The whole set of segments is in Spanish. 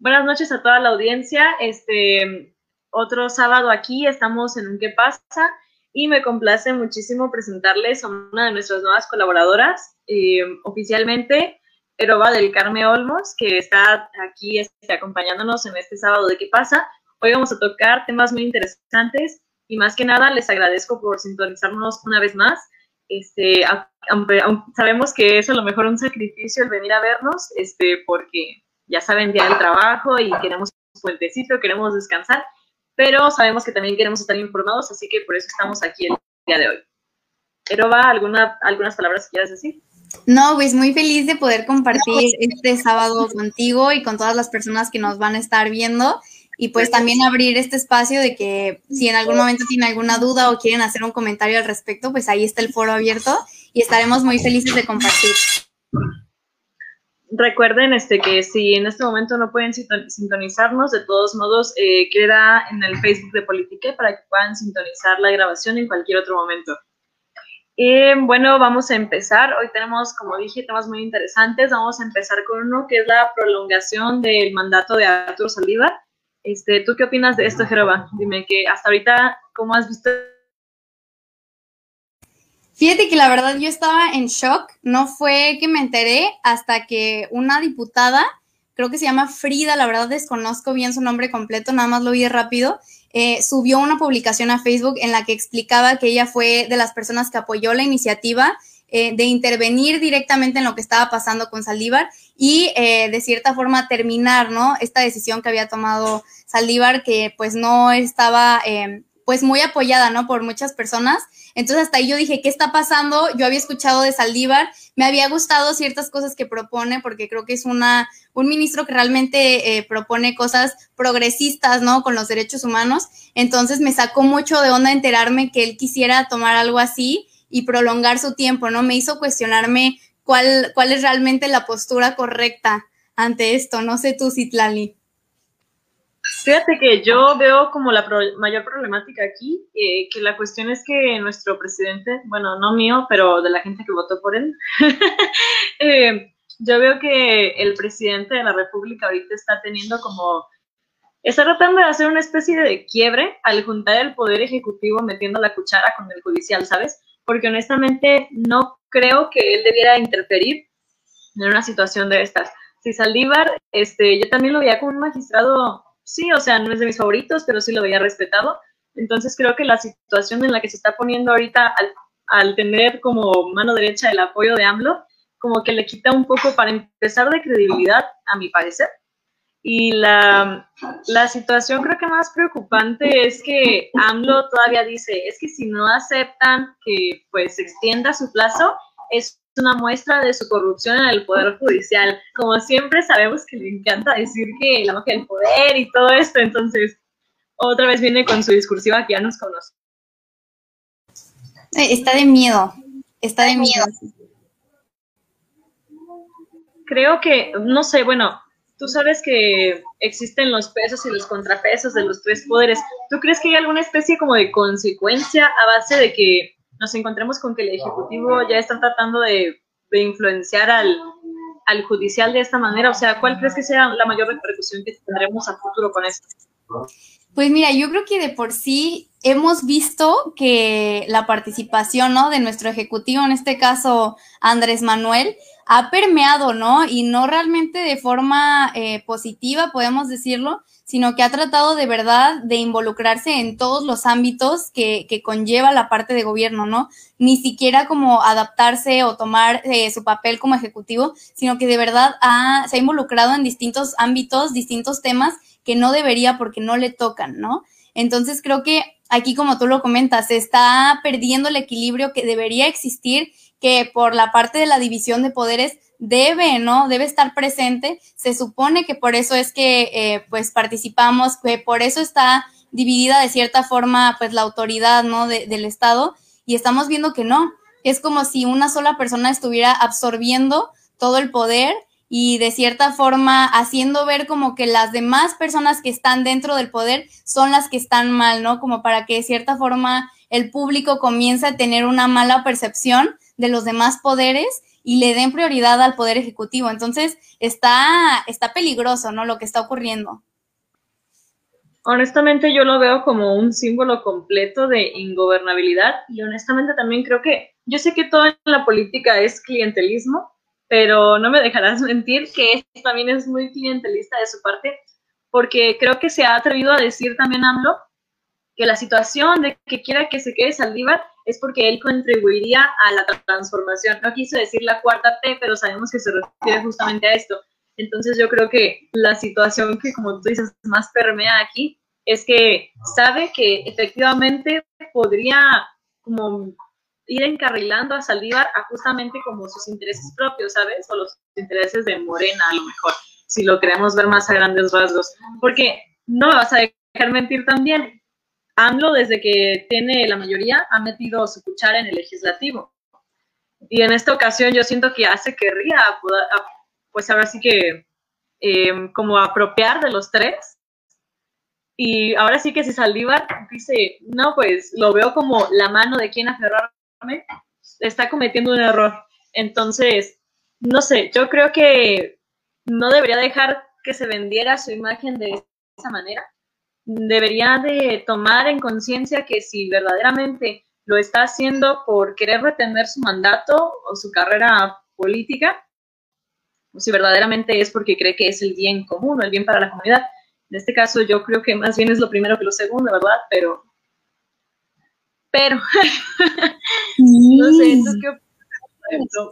Buenas noches a toda la audiencia. Este otro sábado aquí estamos en un ¿Qué pasa? Y me complace muchísimo presentarles a una de nuestras nuevas colaboradoras, eh, oficialmente, Eroba del Carme Olmos, que está aquí este, acompañándonos en este sábado de ¿Qué pasa? Hoy vamos a tocar temas muy interesantes y más que nada les agradezco por sintonizarnos una vez más. Este, aunque, sabemos que es a lo mejor un sacrificio el venir a vernos, este, porque ya saben, día del trabajo y queremos un puentecito, queremos descansar, pero sabemos que también queremos estar informados, así que por eso estamos aquí el día de hoy. va ¿alguna, algunas palabras que quieras decir? No, pues muy feliz de poder compartir este sábado contigo y con todas las personas que nos van a estar viendo y pues también abrir este espacio de que si en algún momento tienen alguna duda o quieren hacer un comentario al respecto, pues ahí está el foro abierto y estaremos muy felices de compartir. Recuerden este, que si en este momento no pueden sintonizarnos, de todos modos eh, queda en el Facebook de Politique para que puedan sintonizar la grabación en cualquier otro momento. Bueno, vamos a empezar. Hoy tenemos, como dije, temas muy interesantes. Vamos a empezar con uno que es la prolongación del mandato de Arturo Saldívar. Este, ¿Tú qué opinas de esto, Jeroba? Dime que hasta ahorita, ¿cómo has visto Fíjate que la verdad yo estaba en shock, no fue que me enteré hasta que una diputada, creo que se llama Frida, la verdad desconozco bien su nombre completo, nada más lo vi rápido, eh, subió una publicación a Facebook en la que explicaba que ella fue de las personas que apoyó la iniciativa eh, de intervenir directamente en lo que estaba pasando con Saldívar y eh, de cierta forma terminar, ¿no? Esta decisión que había tomado Saldívar que pues no estaba pues muy apoyada, ¿no? Por muchas personas. Entonces hasta ahí yo dije, ¿qué está pasando? Yo había escuchado de Saldívar, me había gustado ciertas cosas que propone, porque creo que es una, un ministro que realmente eh, propone cosas progresistas, ¿no? Con los derechos humanos. Entonces me sacó mucho de onda enterarme que él quisiera tomar algo así y prolongar su tiempo, ¿no? Me hizo cuestionarme cuál, cuál es realmente la postura correcta ante esto. No sé tú, Citlali. Fíjate que yo veo como la mayor problemática aquí, eh, que la cuestión es que nuestro presidente, bueno, no mío, pero de la gente que votó por él, eh, yo veo que el presidente de la República ahorita está teniendo como, está tratando de hacer una especie de quiebre al juntar el poder ejecutivo metiendo la cuchara con el judicial, ¿sabes? Porque honestamente no creo que él debiera interferir en una situación de estas. Si Saldívar, este, yo también lo veía como un magistrado sí, o sea, no es de mis favoritos, pero sí lo había respetado. Entonces creo que la situación en la que se está poniendo ahorita al, tener como mano derecha el apoyo de AMLO, como que le quita un poco para empezar de credibilidad, a mi parecer. Y la, la, situación creo que más preocupante es que AMLO todavía dice, es que si no aceptan que pues extienda su plazo, es una muestra de su corrupción en el Poder Judicial. Como siempre sabemos que le encanta decir que la magia del poder y todo esto, entonces otra vez viene con su discursiva que ya nos conoce. Eh, está de miedo, está de miedo. Creo que, no sé, bueno, tú sabes que existen los pesos y los contrapesos de los tres poderes. ¿Tú crees que hay alguna especie como de consecuencia a base de que nos encontremos con que el Ejecutivo ya está tratando de, influenciar al, al, judicial de esta manera? O sea, ¿cuál crees que sea la mayor repercusión que tendremos a futuro con esto? Pues mira, yo creo que de por sí hemos visto que la participación ¿no? de nuestro Ejecutivo, en este caso Andrés Manuel, ha permeado, ¿no? Y no realmente de forma eh, positiva, podemos decirlo, sino que ha tratado de verdad de involucrarse en todos los ámbitos que, que conlleva la parte de gobierno, ¿no? Ni siquiera como adaptarse o tomar eh, su papel como ejecutivo, sino que de verdad ha, se ha involucrado en distintos ámbitos, distintos temas que no debería porque no le tocan, ¿no? Entonces creo que aquí, como tú lo comentas, se está perdiendo el equilibrio que debería existir, que por la parte de la división de poderes debe, ¿no? Debe estar presente. Se supone que por eso es que, eh, pues, participamos, que por eso está dividida de cierta forma, pues, la autoridad, ¿no? del Estado. Y estamos viendo que no. Es como si una sola persona estuviera absorbiendo todo el poder y de cierta forma haciendo ver como que las demás personas que están dentro del poder son las que están mal, ¿no? Como para que de cierta forma el público comience a tener una mala percepción de los demás poderes y le den prioridad al Poder Ejecutivo. Entonces, está, está peligroso, ¿no? Lo que está ocurriendo. Honestamente, yo lo veo como un símbolo completo de ingobernabilidad y honestamente también creo que, yo sé que todo en la política es clientelismo, pero no me dejarás mentir que también es muy clientelista de su parte, porque creo que se ha atrevido a decir también AMLO que la situación de que quiera que se quede Saldívar es porque él contribuiría a la transformación. No quiso decir la cuarta T, pero sabemos que se refiere justamente a esto. Entonces yo creo que la situación que, como tú dices, más permea aquí es que sabe que efectivamente podría como ir encarrilando a Saldívar a justamente como sus intereses propios, ¿sabes? O los intereses de Morena a lo mejor, si lo queremos ver más a grandes rasgos. Porque no me vas a dejar mentir también, AMLO desde que tiene la mayoría ha metido su cuchara en el legislativo. Y en esta ocasión yo siento que hace querría, pues ahora sí que eh, como apropiar de los tres. Y ahora sí que si Saldívar dice, no, pues lo veo como la mano de quien aferrar está cometiendo un error. Entonces, no sé, yo creo que no debería dejar que se vendiera su imagen de esa manera. Debería de tomar en conciencia que si verdaderamente lo está haciendo por querer retener su mandato o su carrera política, o si verdaderamente es porque cree que es el bien común o el bien para la comunidad. En este caso yo creo que más bien es lo primero que lo segundo, ¿verdad? Pero pero, no sé, ¿tú qué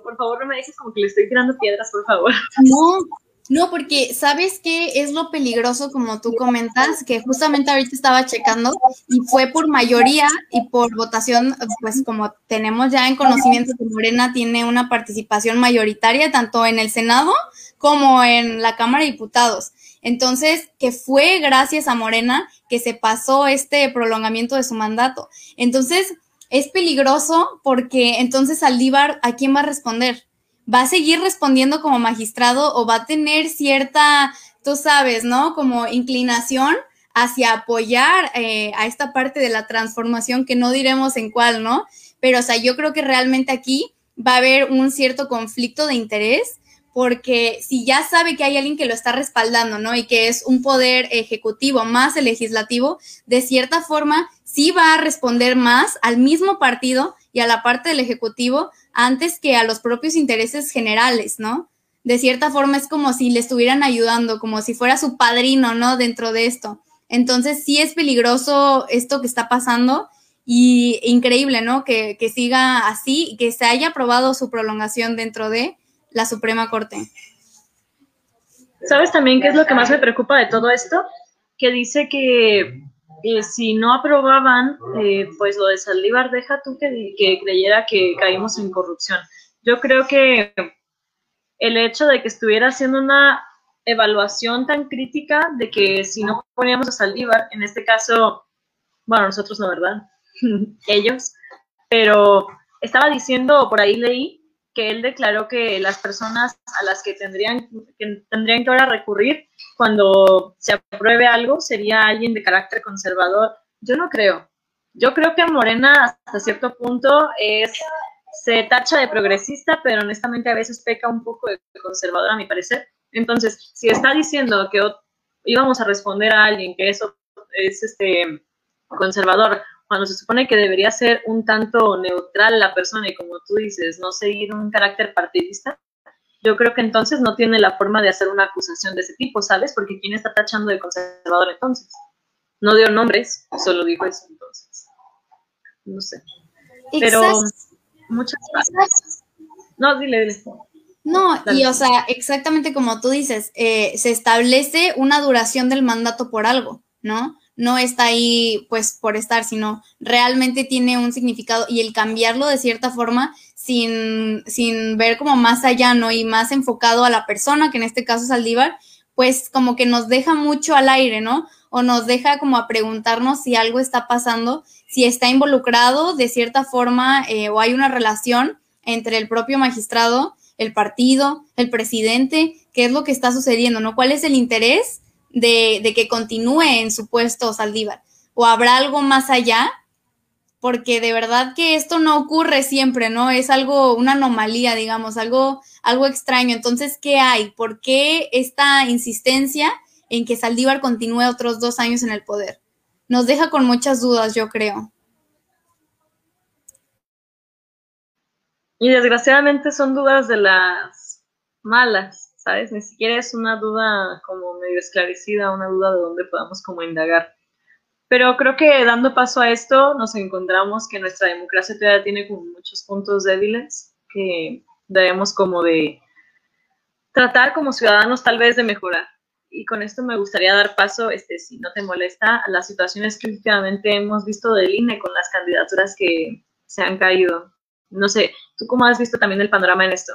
Por favor, no me dices como que le estoy tirando piedras, por favor. No, no, porque sabes qué es lo peligroso, como tú comentas, que justamente ahorita estaba checando y fue por mayoría y por votación, pues como tenemos ya en conocimiento que Morena tiene una participación mayoritaria tanto en el Senado como en la Cámara de Diputados. Entonces, que fue gracias a Morena que se pasó este prolongamiento de su mandato. Entonces, es peligroso porque entonces Aldívar, ¿a quién va a responder? ¿Va a seguir respondiendo como magistrado o va a tener cierta, tú sabes, ¿no? Como inclinación hacia apoyar eh, a esta parte de la transformación que no diremos en cuál, ¿no? Pero, o sea, yo creo que realmente aquí va a haber un cierto conflicto de interés porque si ya sabe que hay alguien que lo está respaldando, ¿no? Y que es un poder ejecutivo más el legislativo, de cierta forma sí va a responder más al mismo partido y a la parte del ejecutivo antes que a los propios intereses generales, ¿no? De cierta forma es como si le estuvieran ayudando, como si fuera su padrino, ¿no? Dentro de esto. Entonces sí es peligroso esto que está pasando y increíble, ¿no? Que, que siga así y que se haya aprobado su prolongación dentro de la Suprema Corte. ¿Sabes también qué es lo que más me preocupa de todo esto? Que dice que eh, si no aprobaban, eh, pues lo de Saldívar, deja tú que, creyera que caímos en corrupción. Yo creo que el hecho de que estuviera haciendo una evaluación tan crítica de que si no poníamos a Saldívar, en este caso, bueno, nosotros no, ¿verdad? Ellos, pero estaba diciendo, por ahí leí, que él declaró que las personas a las que tendrían que, tendrían que ahora recurrir cuando se apruebe algo sería alguien de carácter conservador. Yo no creo. Yo creo que Morena hasta cierto punto es se tacha de progresista, pero honestamente a veces peca un poco de conservador a mi parecer. Entonces, si está diciendo que íbamos a responder a alguien que eso es este conservador cuando se supone que debería ser un tanto neutral la persona y como tú dices, no seguir un carácter partidista, yo creo que entonces no tiene la forma de hacer una acusación de ese tipo, ¿sabes? Porque ¿quién está tachando de conservador entonces? No dio nombres, solo dijo eso entonces. No sé. Pero muchas gracias. No, dile, dile. No, y o sea, exactamente como tú dices, eh, se establece una duración del mandato por algo, ¿no? No está ahí pues por estar, sino realmente tiene un significado y el cambiarlo de cierta forma sin, sin ver como más allá, ¿no? Y más enfocado a la persona, que en este caso es Aldívar, pues como que nos deja mucho al aire, ¿no? O nos deja como a preguntarnos si algo está pasando, si está involucrado de cierta forma eh, o hay una relación entre el propio magistrado, el partido, el presidente, qué es lo que está sucediendo, ¿no? ¿Cuál es el interés de, que continúe en su puesto Saldívar? ¿O habrá algo más allá porque de verdad que esto no ocurre siempre, ¿no? Es algo, una anomalía, digamos, algo, algo extraño. Entonces, ¿qué hay? ¿Por qué esta insistencia en que Saldívar continúe otros dos años en el poder? Nos deja con muchas dudas, yo creo. Y desgraciadamente son dudas de las malas, ¿sabes? Ni siquiera es una duda como medio esclarecida, una duda de dónde podamos como indagar. Pero creo que dando paso a esto nos encontramos que nuestra democracia todavía tiene como muchos puntos débiles que debemos como de tratar como ciudadanos tal vez de mejorar. Y con esto me gustaría dar paso, este, si no te molesta, a las situaciones que últimamente hemos visto del INE con las candidaturas que se han caído. No sé, ¿tú cómo has visto también el panorama en esto?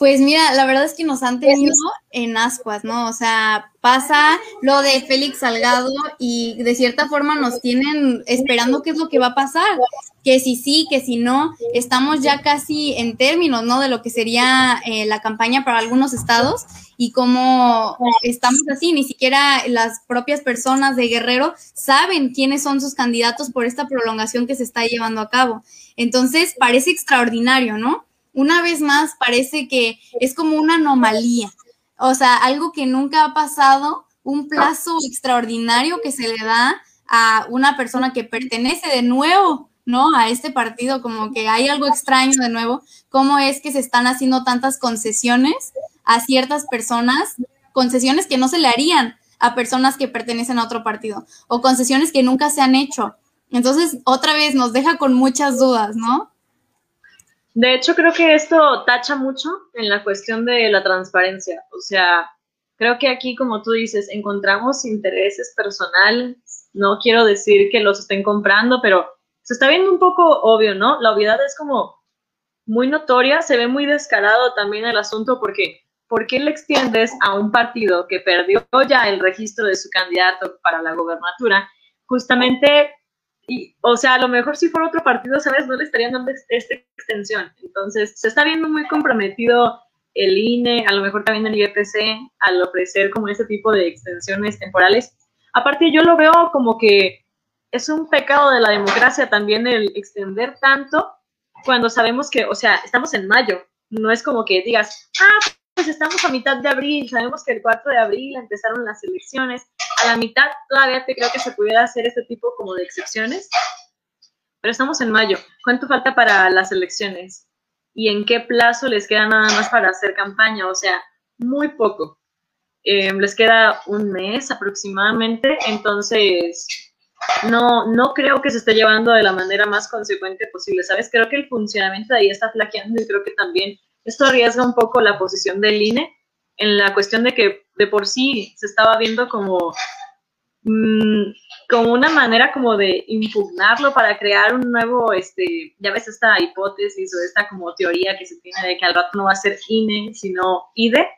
Pues mira, la verdad es que nos han tenido en ascuas, ¿no? O sea, pasa lo de Félix Salgado y de cierta forma nos tienen esperando qué es lo que va a pasar, que si sí, que si no, estamos ya casi en términos, ¿no? De lo que sería eh, la campaña para algunos estados y como estamos así, ni siquiera las propias personas de Guerrero saben quiénes son sus candidatos por esta prolongación que se está llevando a cabo. Entonces, parece extraordinario, ¿no? Una vez más parece que es como una anomalía, o sea, algo que nunca ha pasado, un plazo extraordinario que se le da a una persona que pertenece de nuevo, ¿no? A este partido, como que hay algo extraño de nuevo, cómo es que se están haciendo tantas concesiones a ciertas personas, concesiones que no se le harían a personas que pertenecen a otro partido, o concesiones que nunca se han hecho. Entonces, otra vez nos deja con muchas dudas, ¿no? De hecho, creo que esto tacha mucho en la cuestión de la transparencia. O sea, creo que aquí, como tú dices, encontramos intereses personales. No quiero decir que los estén comprando, pero se está viendo un poco obvio, ¿no? La obviedad es como muy notoria, se ve muy descarado también el asunto porque ¿por qué le extiendes a un partido que perdió ya el registro de su candidato para la gobernatura justamente o sea, a lo mejor si fuera otro partido, ¿sabes? No le estarían dando esta extensión. Entonces, se está viendo muy comprometido el INE, a lo mejor también el IEPC, al ofrecer como ese tipo de extensiones temporales. Aparte, yo lo veo como que es un pecado de la democracia también el extender tanto cuando sabemos que, o sea, estamos en mayo. No es como que digas, ah, pues estamos a mitad de abril, sabemos que el 4 de abril empezaron las elecciones, a la mitad todavía te creo que se pudiera hacer este tipo como de excepciones, pero estamos en mayo. ¿Cuánto falta para las elecciones? ¿Y en qué plazo les queda nada más para hacer campaña? O sea, muy poco. Em, les queda un mes aproximadamente, entonces no, no creo que se esté llevando de la manera más consecuente posible, ¿sabes? Creo que el funcionamiento de ahí está flaqueando y creo que también esto arriesga un poco la posición del INE en la cuestión de que de por sí se estaba viendo como, mm, como una manera como de impugnarlo para crear un nuevo, este, ya ves esta hipótesis o esta como teoría que se tiene de que al rato no va a ser INE, sino IDE.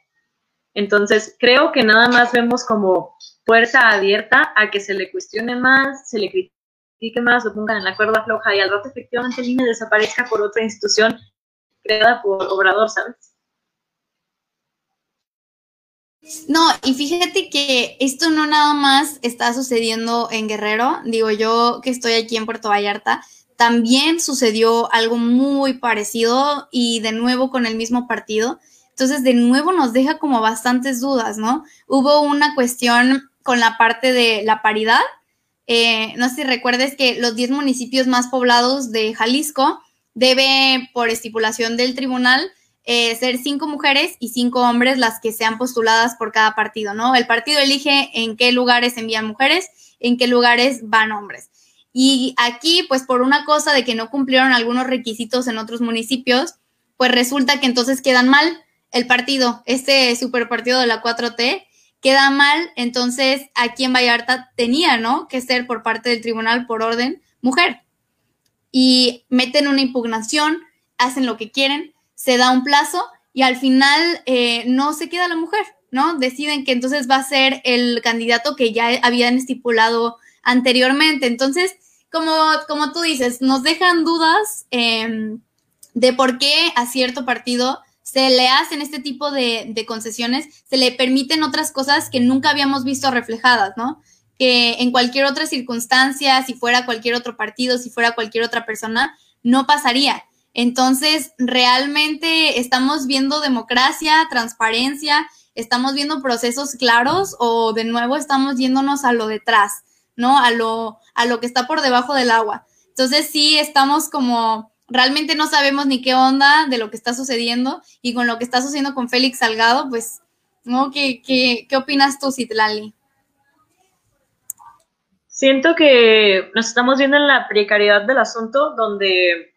Entonces, creo que nada más vemos como puerta abierta a que se le cuestione más, se le critique más, lo pongan en la cuerda floja y al rato efectivamente el INE desaparezca por otra institución creada por Obrador, ¿sabes? No, y fíjate que esto no nada más está sucediendo en Guerrero, digo yo que estoy aquí en Puerto Vallarta, también sucedió algo muy parecido y de nuevo con el mismo partido. Entonces, de nuevo nos deja como bastantes dudas, ¿no? Hubo una cuestión con la parte de la paridad. Eh, no sé si recuerdes que los 10 municipios más poblados de Jalisco debe, por estipulación del tribunal, eh, ser cinco mujeres y cinco hombres las que sean postuladas por cada partido, ¿no? El partido elige en qué lugares envían mujeres, en qué lugares van hombres. Y aquí, pues por una cosa de que no cumplieron algunos requisitos en otros municipios, pues resulta que entonces quedan mal el partido, este superpartido de la 4T, queda mal, entonces aquí en Vallarta tenía, ¿no? Que ser por parte del tribunal por orden mujer. Y meten una impugnación, hacen lo que quieren, se da un plazo y al final eh, no se queda la mujer, ¿no? Deciden que entonces va a ser el candidato que ya habían estipulado anteriormente. Entonces, como, como tú dices, nos dejan dudas em, de por qué a cierto partido se le hacen este tipo de, de, concesiones, se le permiten otras cosas que nunca habíamos visto reflejadas, ¿no? que en cualquier otra circunstancia, si fuera cualquier otro partido, si fuera cualquier otra persona, no pasaría. Entonces, realmente estamos viendo democracia, transparencia, estamos viendo procesos claros o de nuevo estamos yéndonos a lo detrás, ¿no? A lo, a lo que está por debajo del agua. Entonces, sí, estamos como, realmente no sabemos ni qué onda de lo que está sucediendo y con lo que está sucediendo con Félix Salgado, pues, ¿no? ¿Qué, qué, qué opinas tú, Citlali? Siento que nos estamos viendo en la precariedad del asunto donde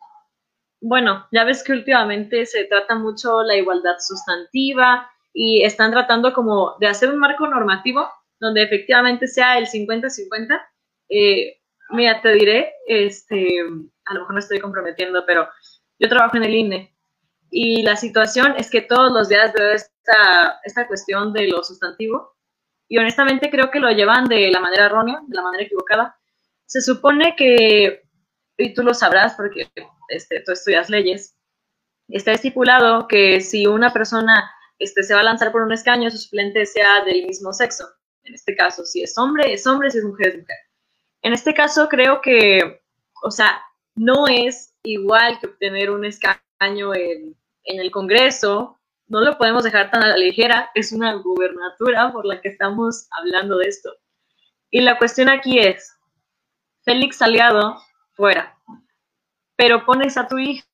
bueno, ya ves que últimamente se trata mucho la igualdad sustantiva y están tratando como de hacer un marco normativo donde efectivamente sea el 50-50. Eh, mira, te diré, este, a lo mejor no estoy comprometiendo, pero yo trabajo en el INE y la situación es que todos los días veo esta, esta cuestión de lo sustantivo y honestamente creo que lo llevan de la manera errónea, de la manera equivocada. Se supone que, y tú lo sabrás porque este, tú estudias leyes, está estipulado que si una persona este, se va a lanzar por un escaño, su suplente sea del mismo sexo. En este caso, si es hombre, es hombre, si es mujer, es mujer. En este caso, creo que, o sea, no es igual que obtener un escaño en, el Congreso, no lo podemos dejar tan a la ligera, es una gubernatura por la que estamos hablando de esto. Y la cuestión aquí es, Félix Aliado, fuera pero pones a tu hija.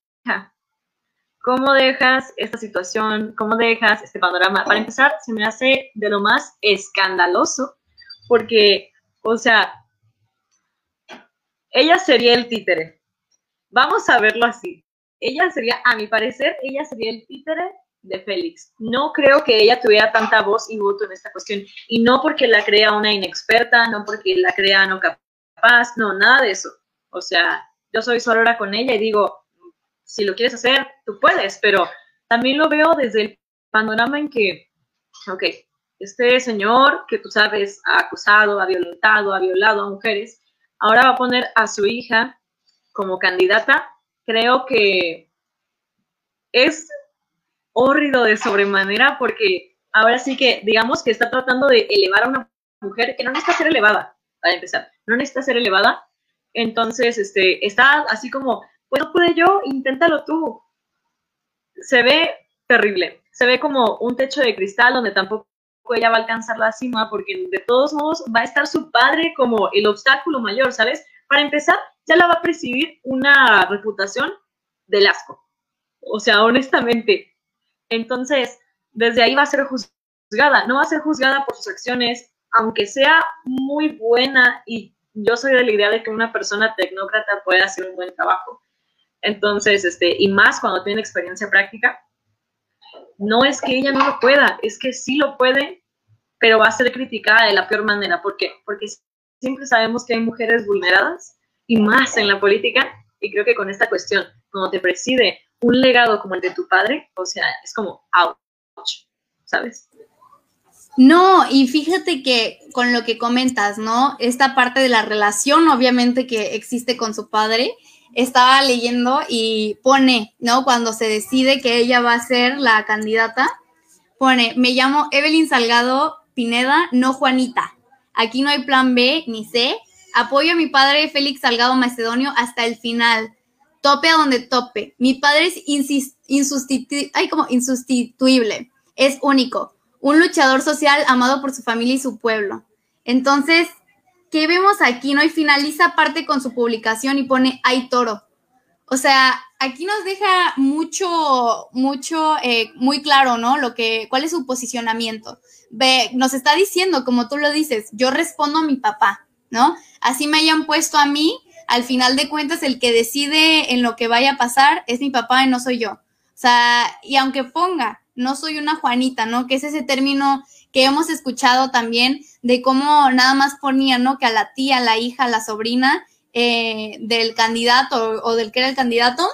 ¿Cómo dejas esta situación? ¿Cómo dejas este panorama? Para empezar, se me hace de lo más escandaloso, porque, o sea, ella sería el títere. Vamos a verlo así. Ella sería, a mi parecer, ella sería el títere de Félix. No creo que ella tuviera tanta voz y voto en esta cuestión. Y no porque la crea una inexperta, no porque la crea no capaz, no, nada de eso. O sea, yo soy solora con ella y digo, si lo quieres hacer, tú puedes, pero también lo veo desde el panorama en que, ok, este señor que tú sabes ha acusado, ha violentado, ha violado a mujeres, ahora va a poner a su hija como candidata, creo que es horrido de sobremanera porque ahora sí que digamos que está tratando de elevar a una mujer que no necesita ser elevada, para empezar, no necesita ser elevada, entonces, este, está así como, pues no pude yo, inténtalo tú. Se ve terrible. Se ve como un techo de cristal donde tampoco ella va a alcanzar la cima porque de todos modos va a estar su padre como el obstáculo mayor, ¿sabes? Para empezar, ya la va a presidir una reputación del asco. O sea, honestamente. Entonces, desde ahí va a ser juzgada. No va a ser juzgada por sus acciones, aunque sea muy buena y yo soy de la idea de que una persona tecnócrata puede hacer un buen trabajo. Entonces, este, y más cuando tiene experiencia práctica, no es que ella no lo pueda, es que sí lo puede, pero va a ser criticada de la peor manera. ¿Por qué? Porque siempre sabemos que hay mujeres vulneradas y más en la política, y creo que con esta cuestión, cuando te preside un legado como el de tu padre, o sea, es como ouch, ¿sabes? No, y fíjate que con lo que comentas, ¿no? Esta parte de la relación, obviamente, que existe con su padre, estaba leyendo y pone, ¿no? Cuando se decide que ella va a ser la candidata, pone, me llamo Evelyn Salgado Pineda, no Juanita. Aquí no hay plan B ni C. Apoyo a mi padre Félix Salgado Macedonio hasta el final. Tope a donde tope. Mi padre es insustitu insustituible. Es único un luchador social amado por su familia y su pueblo. Entonces, ¿qué vemos aquí? ¿No? Y finaliza parte con su publicación y pone hay toro. O sea, aquí nos deja mucho, mucho, eh, muy claro, ¿no? Lo que, cuál es su posicionamiento. Ve, nos está diciendo, como tú lo dices, yo respondo a mi papá, ¿no? Así me hayan puesto a mí, al final de cuentas, el que decide en lo que vaya a pasar es mi papá y no soy yo. O sea, y aunque ponga, no soy una Juanita, ¿no? Que es ese término que hemos escuchado también de cómo nada más ponía, ¿no? Que a la tía, la hija, la sobrina eh, del candidato o, del que era el candidato,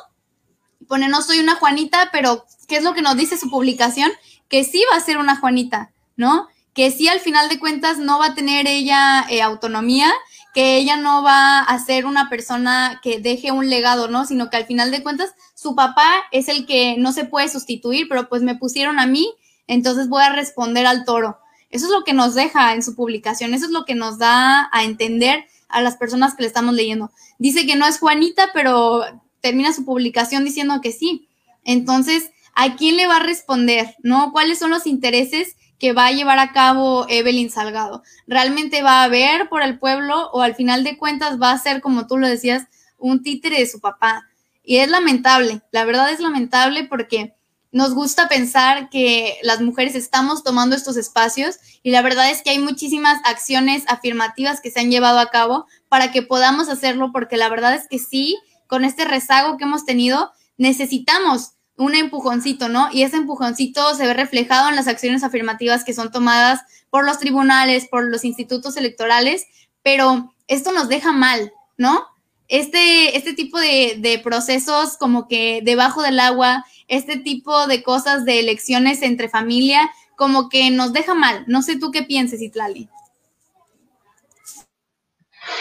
pone no soy una Juanita, pero ¿qué es lo que nos dice su publicación? Que sí va a ser una Juanita, ¿no? Que sí al final de cuentas no va a tener ella eh, autonomía, que ella no va a ser una persona que deje un legado, ¿no? Sino que al final de cuentas su papá es el que no se puede sustituir, pero pues me pusieron a mí, entonces voy a responder al toro. Eso es lo que nos deja en su publicación, eso es lo que nos da a entender a las personas que le estamos leyendo. Dice que no es Juanita, pero termina su publicación diciendo que sí. Entonces, ¿a quién le va a responder? ¿No? ¿Cuáles son los intereses que va a llevar a cabo Evelyn Salgado? ¿Realmente va a ver por el pueblo o al final de cuentas va a ser, como tú lo decías, un títere de su papá? Y es lamentable, la verdad es lamentable porque nos gusta pensar que las mujeres estamos tomando estos espacios y la verdad es que hay muchísimas acciones afirmativas que se han llevado a cabo para que podamos hacerlo porque la verdad es que sí, con este rezago que hemos tenido, necesitamos un empujoncito, ¿no? Y ese empujoncito se ve reflejado en las acciones afirmativas que son tomadas por los tribunales, por los institutos electorales, pero esto nos deja mal, ¿no? Este, este tipo de, de procesos como que debajo del agua, este tipo de cosas de elecciones entre familia, como que nos deja mal. No sé tú qué pienses, Itlali.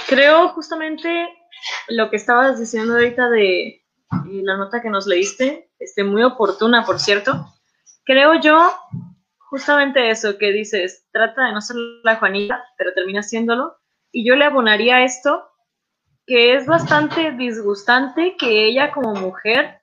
Creo justamente lo que estabas diciendo ahorita de eh, la nota que nos leíste, este, muy oportuna, por cierto. Creo yo justamente eso que dices, trata de no ser la Juanita, pero termina siéndolo. Y yo le abonaría esto, que es bastante disgustante que ella como mujer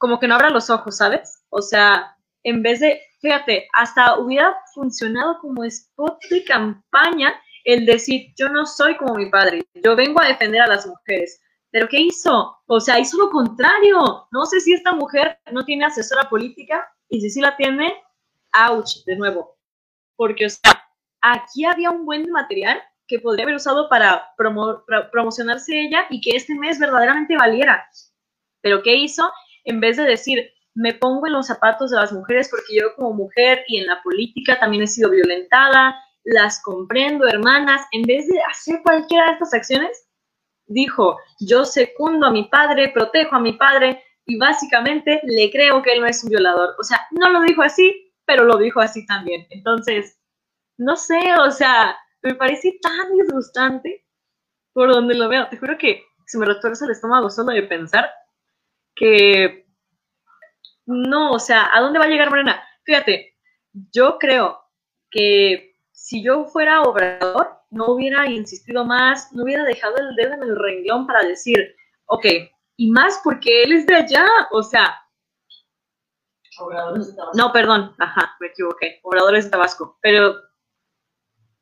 como que no abra los ojos, ¿sabes? O sea, en vez de, fíjate, hasta hubiera funcionado como spot de campaña el decir, yo no soy como mi padre, yo vengo a defender a las mujeres. Pero ¿qué hizo? O sea, hizo lo contrario. No sé si esta mujer no tiene asesora política y si sí la tiene, ouch, de nuevo. Porque, o sea, aquí había un buen material que podría haber usado para, para promocionarse ella y que este mes verdaderamente valiera. Pero ¿qué hizo? en vez de decir, me pongo en los zapatos de las mujeres porque yo como mujer y en la política también he sido violentada, las comprendo, hermanas, en vez de hacer cualquiera de estas acciones, dijo, yo secundo a mi padre, protejo a mi padre y básicamente le creo que él no es un violador. O sea, no lo dijo así, pero lo dijo así también. Entonces, no sé, o sea, me parece tan disgustante por donde lo veo. Te juro que se me retuerce el estómago solo de pensar que no, o sea, ¿a dónde va a llegar Morena? Fíjate, yo creo que si yo fuera obrador, no hubiera insistido más, no hubiera dejado el dedo en el renglón para decir, ok, y más porque él es de allá, o sea. Obradores de Tabasco. No, perdón, ajá, me equivoqué. Obradores de Tabasco, pero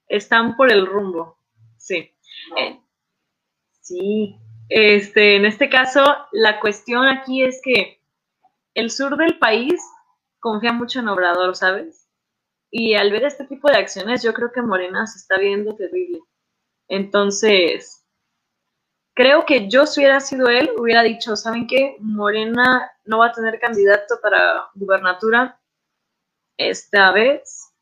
están por el rumbo, sí. Eh, sí, este, en este caso, la cuestión aquí es que el sur del país confía mucho en Obrador, ¿sabes? Y al ver este tipo de acciones, yo creo que Morena se está viendo terrible. Entonces, creo que yo si hubiera sido él, hubiera dicho, ¿saben qué? Morena no va a tener candidato para gubernatura esta vez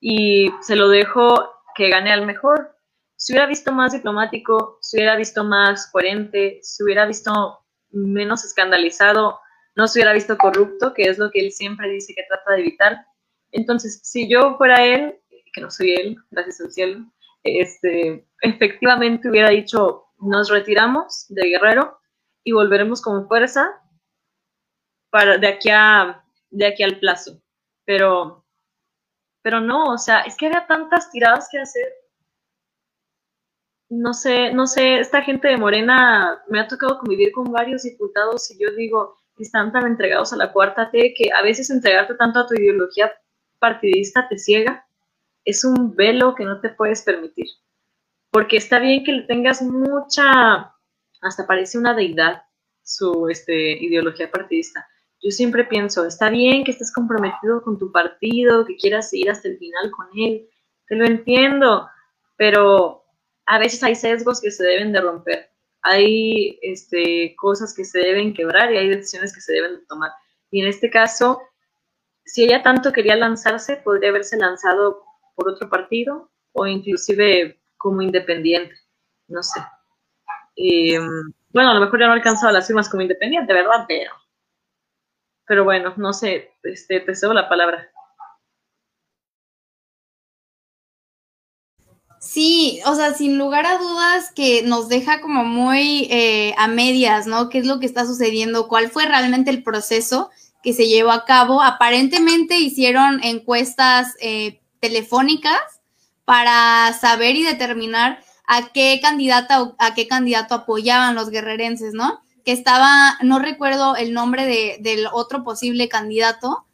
y se lo dejo que gane al mejor se hubiera visto más diplomático, se hubiera visto más coherente, se hubiera visto menos escandalizado, no se hubiera visto corrupto, que es lo que él siempre dice que trata de evitar. Entonces, si yo fuera él, que no soy él, gracias al cielo, este, efectivamente hubiera dicho, nos retiramos de Guerrero y volveremos con fuerza para de aquí a de aquí al plazo. Pero pero no, o sea, es que había tantas tiradas que hacer no sé, no sé, esta gente de Morena me ha tocado convivir con varios diputados y yo digo, están tan entregados a la cuarta T que a veces entregarte tanto a tu ideología partidista te ciega. Es un velo que no te puedes permitir. Porque está bien que le tengas mucha, hasta parece una deidad, su este, ideología partidista. Yo siempre pienso, está bien que estés comprometido con tu partido, que quieras ir hasta el final con él, te lo entiendo, pero a veces hay sesgos que se deben de romper, hay este, cosas que se deben quebrar y hay decisiones que se deben de tomar. Y en este caso, si ella tanto quería lanzarse, podría haberse lanzado por otro partido o inclusive como independiente, no sé. bueno, a lo mejor ya no ha alcanzado las firmas como independiente, ¿verdad? Pero, pero bueno, no sé, este, te cedo la palabra. Sí, o sea, sin lugar a dudas que nos deja como muy eh, a medias, ¿no? ¿Qué es lo que está sucediendo? ¿Cuál fue realmente el proceso que se llevó a cabo? Aparentemente hicieron encuestas eh, telefónicas para saber y determinar a qué candidata o a qué candidato apoyaban los guerrerenses, ¿no? Que estaba, no recuerdo el nombre de, del otro posible candidato,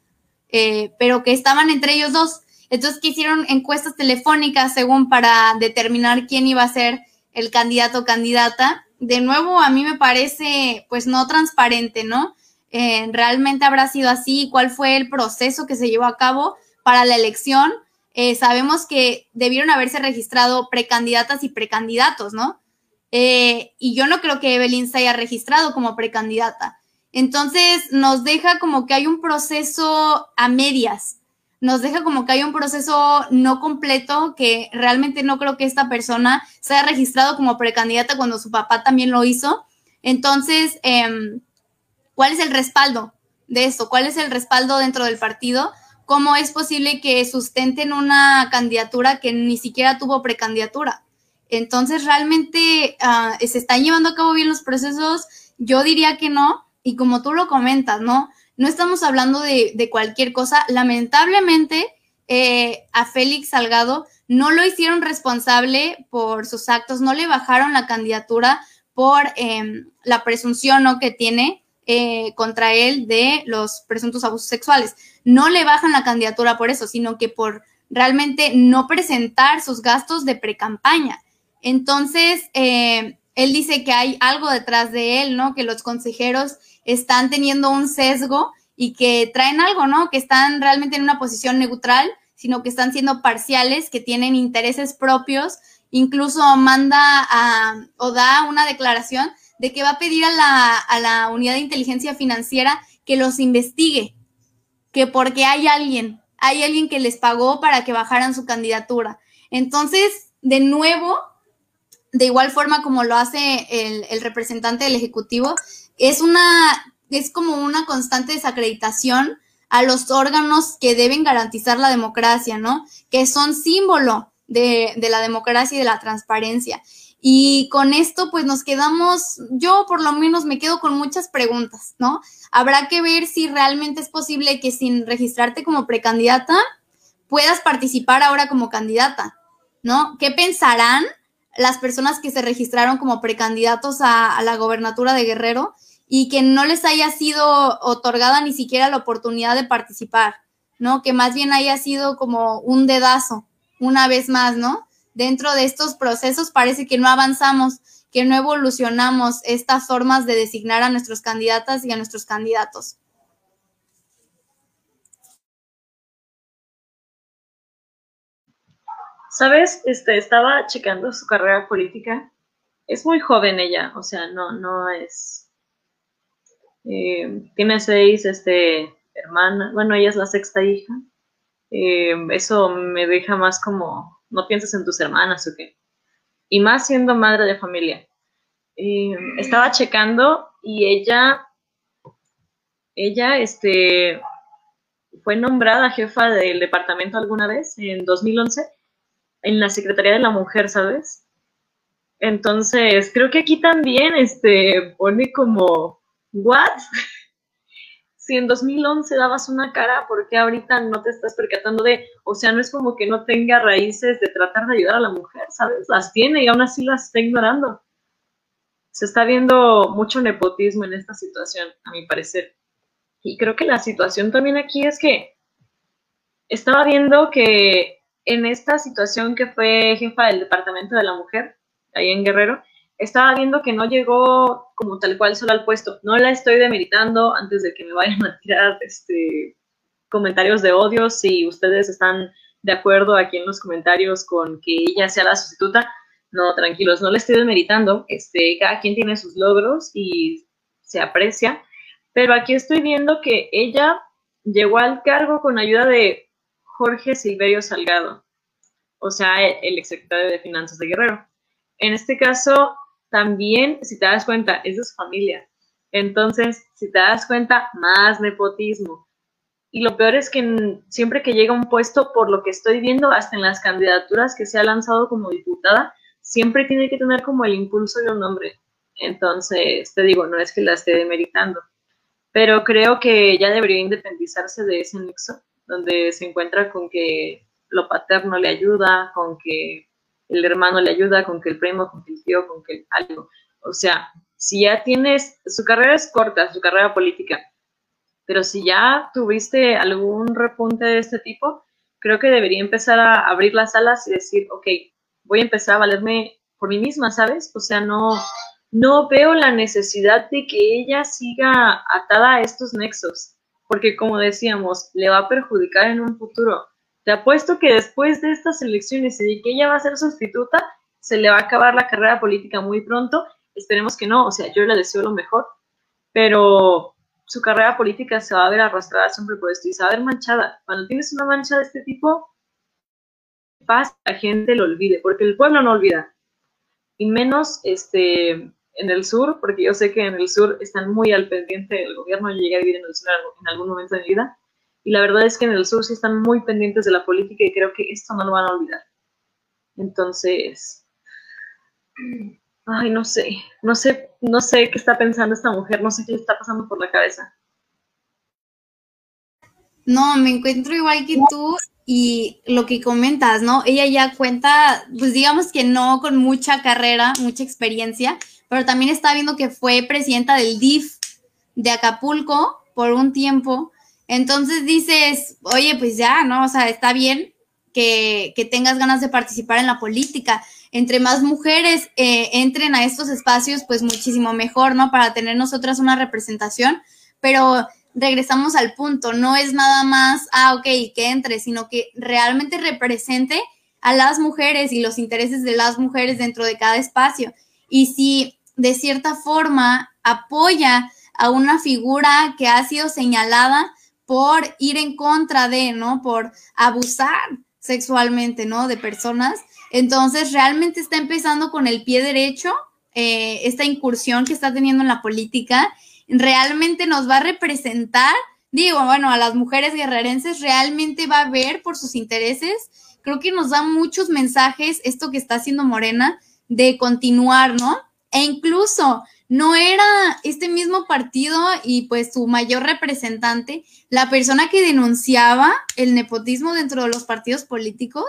eh, pero que estaban entre ellos dos. Entonces, que hicieron encuestas telefónicas según para determinar quién iba a ser el candidato o candidata. De nuevo, a mí me parece, pues, no transparente, ¿no? Eh, realmente habrá sido así, cuál fue el proceso que se llevó a cabo para la elección. Eh, sabemos que debieron haberse registrado precandidatas y precandidatos, ¿no? Eh, y yo no creo que Evelyn se haya registrado como precandidata. Entonces nos deja como que hay un proceso a medias, nos deja como que hay un proceso no completo que realmente no creo que esta persona se haya registrado como precandidata cuando su papá también lo hizo. Entonces, eh, ¿Cuál es el respaldo de esto? ¿Cuál es el respaldo dentro del partido? ¿Cómo es posible que sustenten una candidatura que ni siquiera tuvo precandidatura? Entonces, ¿realmente uh, se están llevando a cabo bien los procesos? Yo diría que no. Y como tú lo comentas, ¿no? No estamos hablando de, cualquier cosa. Lamentablemente, eh, a Félix Salgado no lo hicieron responsable por sus actos, no le bajaron la candidatura por eh, la presunción ¿no? que tiene eh, contra él de los presuntos abusos sexuales. No le bajan la candidatura por eso, sino que por realmente no presentar sus gastos de precampaña. Entonces, eh, él dice que hay algo detrás de él, ¿no? Que los consejeros están teniendo un sesgo y que traen algo, ¿no? Que están realmente en una posición neutral, sino que están siendo parciales, que tienen intereses propios. Incluso manda o da una declaración de que va a pedir a la, a la unidad de inteligencia financiera que los investigue, que porque hay alguien, hay alguien que les pagó para que bajaran su candidatura. Entonces, de nuevo, de igual forma como lo hace el, el representante del Ejecutivo, es una, es como una constante desacreditación a los órganos que deben garantizar la democracia, ¿no? Que son símbolo de, de la democracia y de la transparencia. Y con esto, pues nos quedamos, yo por lo menos me quedo con muchas preguntas, ¿no? Habrá que ver si realmente es posible que sin registrarte como precandidata puedas participar ahora como candidata, ¿no? ¿Qué pensarán las personas que se registraron como precandidatos a, a la gobernatura de Guerrero y que no les haya sido otorgada ni siquiera la oportunidad de participar, ¿no? Que más bien haya sido como un dedazo, una vez más, ¿no? Dentro de estos procesos parece que no avanzamos, que no evolucionamos estas formas de designar a nuestros candidatas y a nuestros candidatos. Sabes, este, estaba checando su carrera política. Es muy joven ella, o sea, no, no es. Eh, tiene seis, este, hermanas. Bueno, ella es la sexta hija. Eh, eso me deja más como no piensas en tus hermanas o qué. Y más siendo madre de familia. estaba checando y ella, ella, este, fue nombrada jefa del departamento alguna vez, en 2011, en la Secretaría de la Mujer, ¿sabes? Entonces, creo que aquí también, este, pone como, ¿what? Si en 2011 dabas una cara, ¿por qué ahorita no te estás percatando de, o sea, no es como que no tenga raíces de tratar de ayudar a la mujer, ¿sabes? Las tiene y aún así las está ignorando. Se está viendo mucho nepotismo en esta situación, a mi parecer. Y creo que la situación también aquí es que estaba viendo que en esta situación que fue jefa del Departamento de la Mujer, ahí en Guerrero, estaba viendo que no llegó como tal cual solo al puesto. No la estoy demeritando antes de que me vayan a tirar este, comentarios de odio. Si ustedes están de acuerdo aquí en los comentarios con que ella sea la sustituta, no, tranquilos, no la estoy demeritando. Este, cada quien tiene sus logros y se aprecia. Pero aquí estoy viendo que ella llegó al cargo con ayuda de Jorge Silverio Salgado, o sea, el exsecretario de Finanzas de Guerrero. En este caso, también, si te das cuenta, es su familia. Entonces, si te das cuenta, más nepotismo. Y lo peor es que siempre que llega un puesto, por lo que estoy viendo, hasta en las candidaturas que se ha lanzado como diputada, siempre tiene que tener como el impulso de un hombre. Entonces, te digo, no es que la esté demeritando, pero creo que ya debería independizarse de ese nexo, donde se encuentra con que lo paterno le ayuda, con que el hermano le ayuda, con que el primo, con que el tío, con que algo. O sea, si ya tienes, su carrera es corta, su carrera política, pero si ya tuviste algún repunte de este tipo, creo que debería empezar a abrir las alas y decir, ok, voy a empezar a valerme por mí misma, ¿sabes? O sea, no, no veo la necesidad de que ella siga atada a estos nexos, porque como decíamos, le va a perjudicar en un futuro. Te apuesto que después de estas elecciones y de que ella va a ser sustituta, se le va a acabar la carrera política muy pronto. Esperemos que no, o sea, yo le deseo lo mejor, pero su carrera política se va a ver arrastrada siempre por esto y se va a ver manchada. Cuando tienes una mancha de este tipo, pasa, la gente lo olvide, porque el pueblo no olvida. Y menos este, en el sur, porque yo sé que en el sur están muy al pendiente del gobierno. Yo llegué a vivir en el sur en algún momento de mi vida. Y la verdad es que en el sur sí están muy pendientes de la política y creo que esto no lo van a olvidar. Entonces, ay, no sé, no sé, no sé qué está pensando esta mujer, no sé qué le está pasando por la cabeza. No, me encuentro igual que tú y lo que comentas, ¿no? Ella ya cuenta, pues digamos que no con mucha carrera, mucha experiencia, pero también está viendo que fue presidenta del DIF de Acapulco por un tiempo. Entonces dices, oye, pues ya, ¿no? O sea, está bien que, tengas ganas de participar en la política. Entre más mujeres eh, entren a estos espacios, pues muchísimo mejor, ¿no? Para tener nosotras una representación. Pero regresamos al punto, no es nada más, ah, ok, que entre, sino que realmente represente a las mujeres y los intereses de las mujeres dentro de cada espacio. Y si de cierta forma apoya a una figura que ha sido señalada por ir en contra de, ¿no? Por abusar sexualmente, ¿no? De personas. Entonces, realmente está empezando con el pie derecho eh, esta incursión que está teniendo en la política realmente nos va a representar, digo, bueno, a las mujeres guerrerenses realmente va a ver por sus intereses. Creo que nos da muchos mensajes esto que está haciendo Morena de continuar, ¿no? E incluso no era este mismo partido y pues su mayor representante la persona que denunciaba el nepotismo dentro de los partidos políticos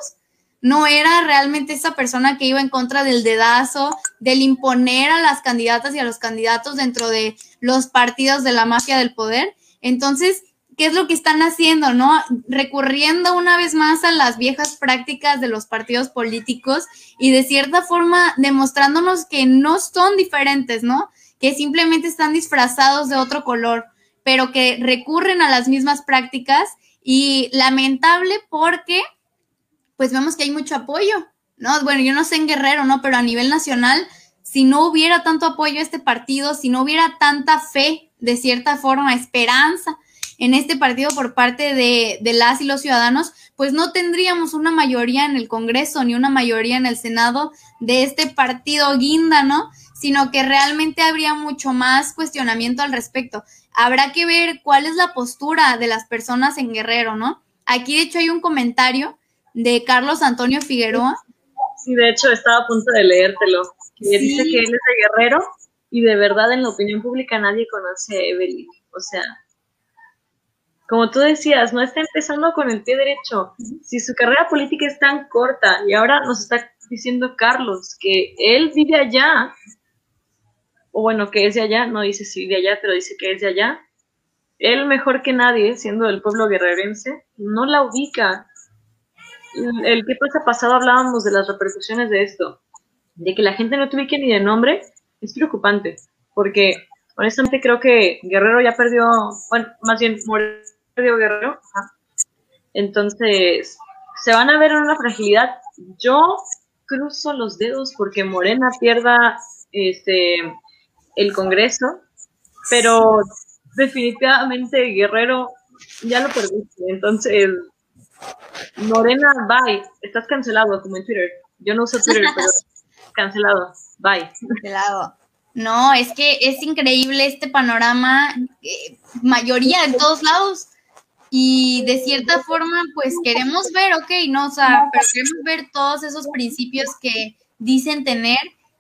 no era realmente esa persona que iba en contra del dedazo, del imponer a las candidatas y a los candidatos dentro de los partidos de la mafia del poder. Entonces, ¿qué es lo que están haciendo, no? Recurriendo una vez más a las viejas prácticas de los partidos políticos y de cierta forma demostrándonos que no son diferentes, ¿no? Que simplemente están disfrazados de otro color, pero que recurren a las mismas prácticas y lamentable porque pues vemos que hay mucho apoyo, ¿no? Bueno, yo no sé en Guerrero, ¿no? Pero a nivel nacional, si no hubiera tanto apoyo a este partido, si no hubiera tanta fe, de cierta forma, esperanza en este partido por parte de, de las y los ciudadanos, pues no tendríamos una mayoría en el Congreso ni una mayoría en el Senado de este partido guinda, ¿no? Sino que realmente habría mucho más cuestionamiento al respecto. Habrá que ver cuál es la postura de las personas en Guerrero, ¿no? Aquí, de hecho, hay un comentario de Carlos Antonio Figueroa. Sí, de hecho estaba a punto de leértelo. Que dice que él es de Guerrero y de verdad en la opinión pública nadie conoce a Evelyn. O sea, como tú decías, no está empezando con el pie derecho. Si su carrera política es tan corta y ahora nos está diciendo Carlos que él vive allá, o bueno, que es de allá, no dice si vive allá, pero dice que es de allá, él mejor que nadie, siendo del pueblo guerrerense, no la ubica el tiempo pasado hablábamos de las repercusiones de esto, de que la gente no te ubique ni de nombre, es preocupante, porque honestamente creo que Guerrero ya perdió, bueno, más bien perdió Guerrero, entonces se van a ver en una fragilidad. Yo cruzo los dedos porque Morena pierda este el Congreso, pero definitivamente Guerrero ya lo perdiste, entonces Morena, bye. Estás cancelado, como en Twitter. Yo no uso Twitter, pero cancelado. Bye. Cancelado. No, es que es increíble este panorama, eh, mayoría en todos lados. Y de cierta forma, pues queremos ver, ok, no, o sea, pero queremos ver todos esos principios que dicen tener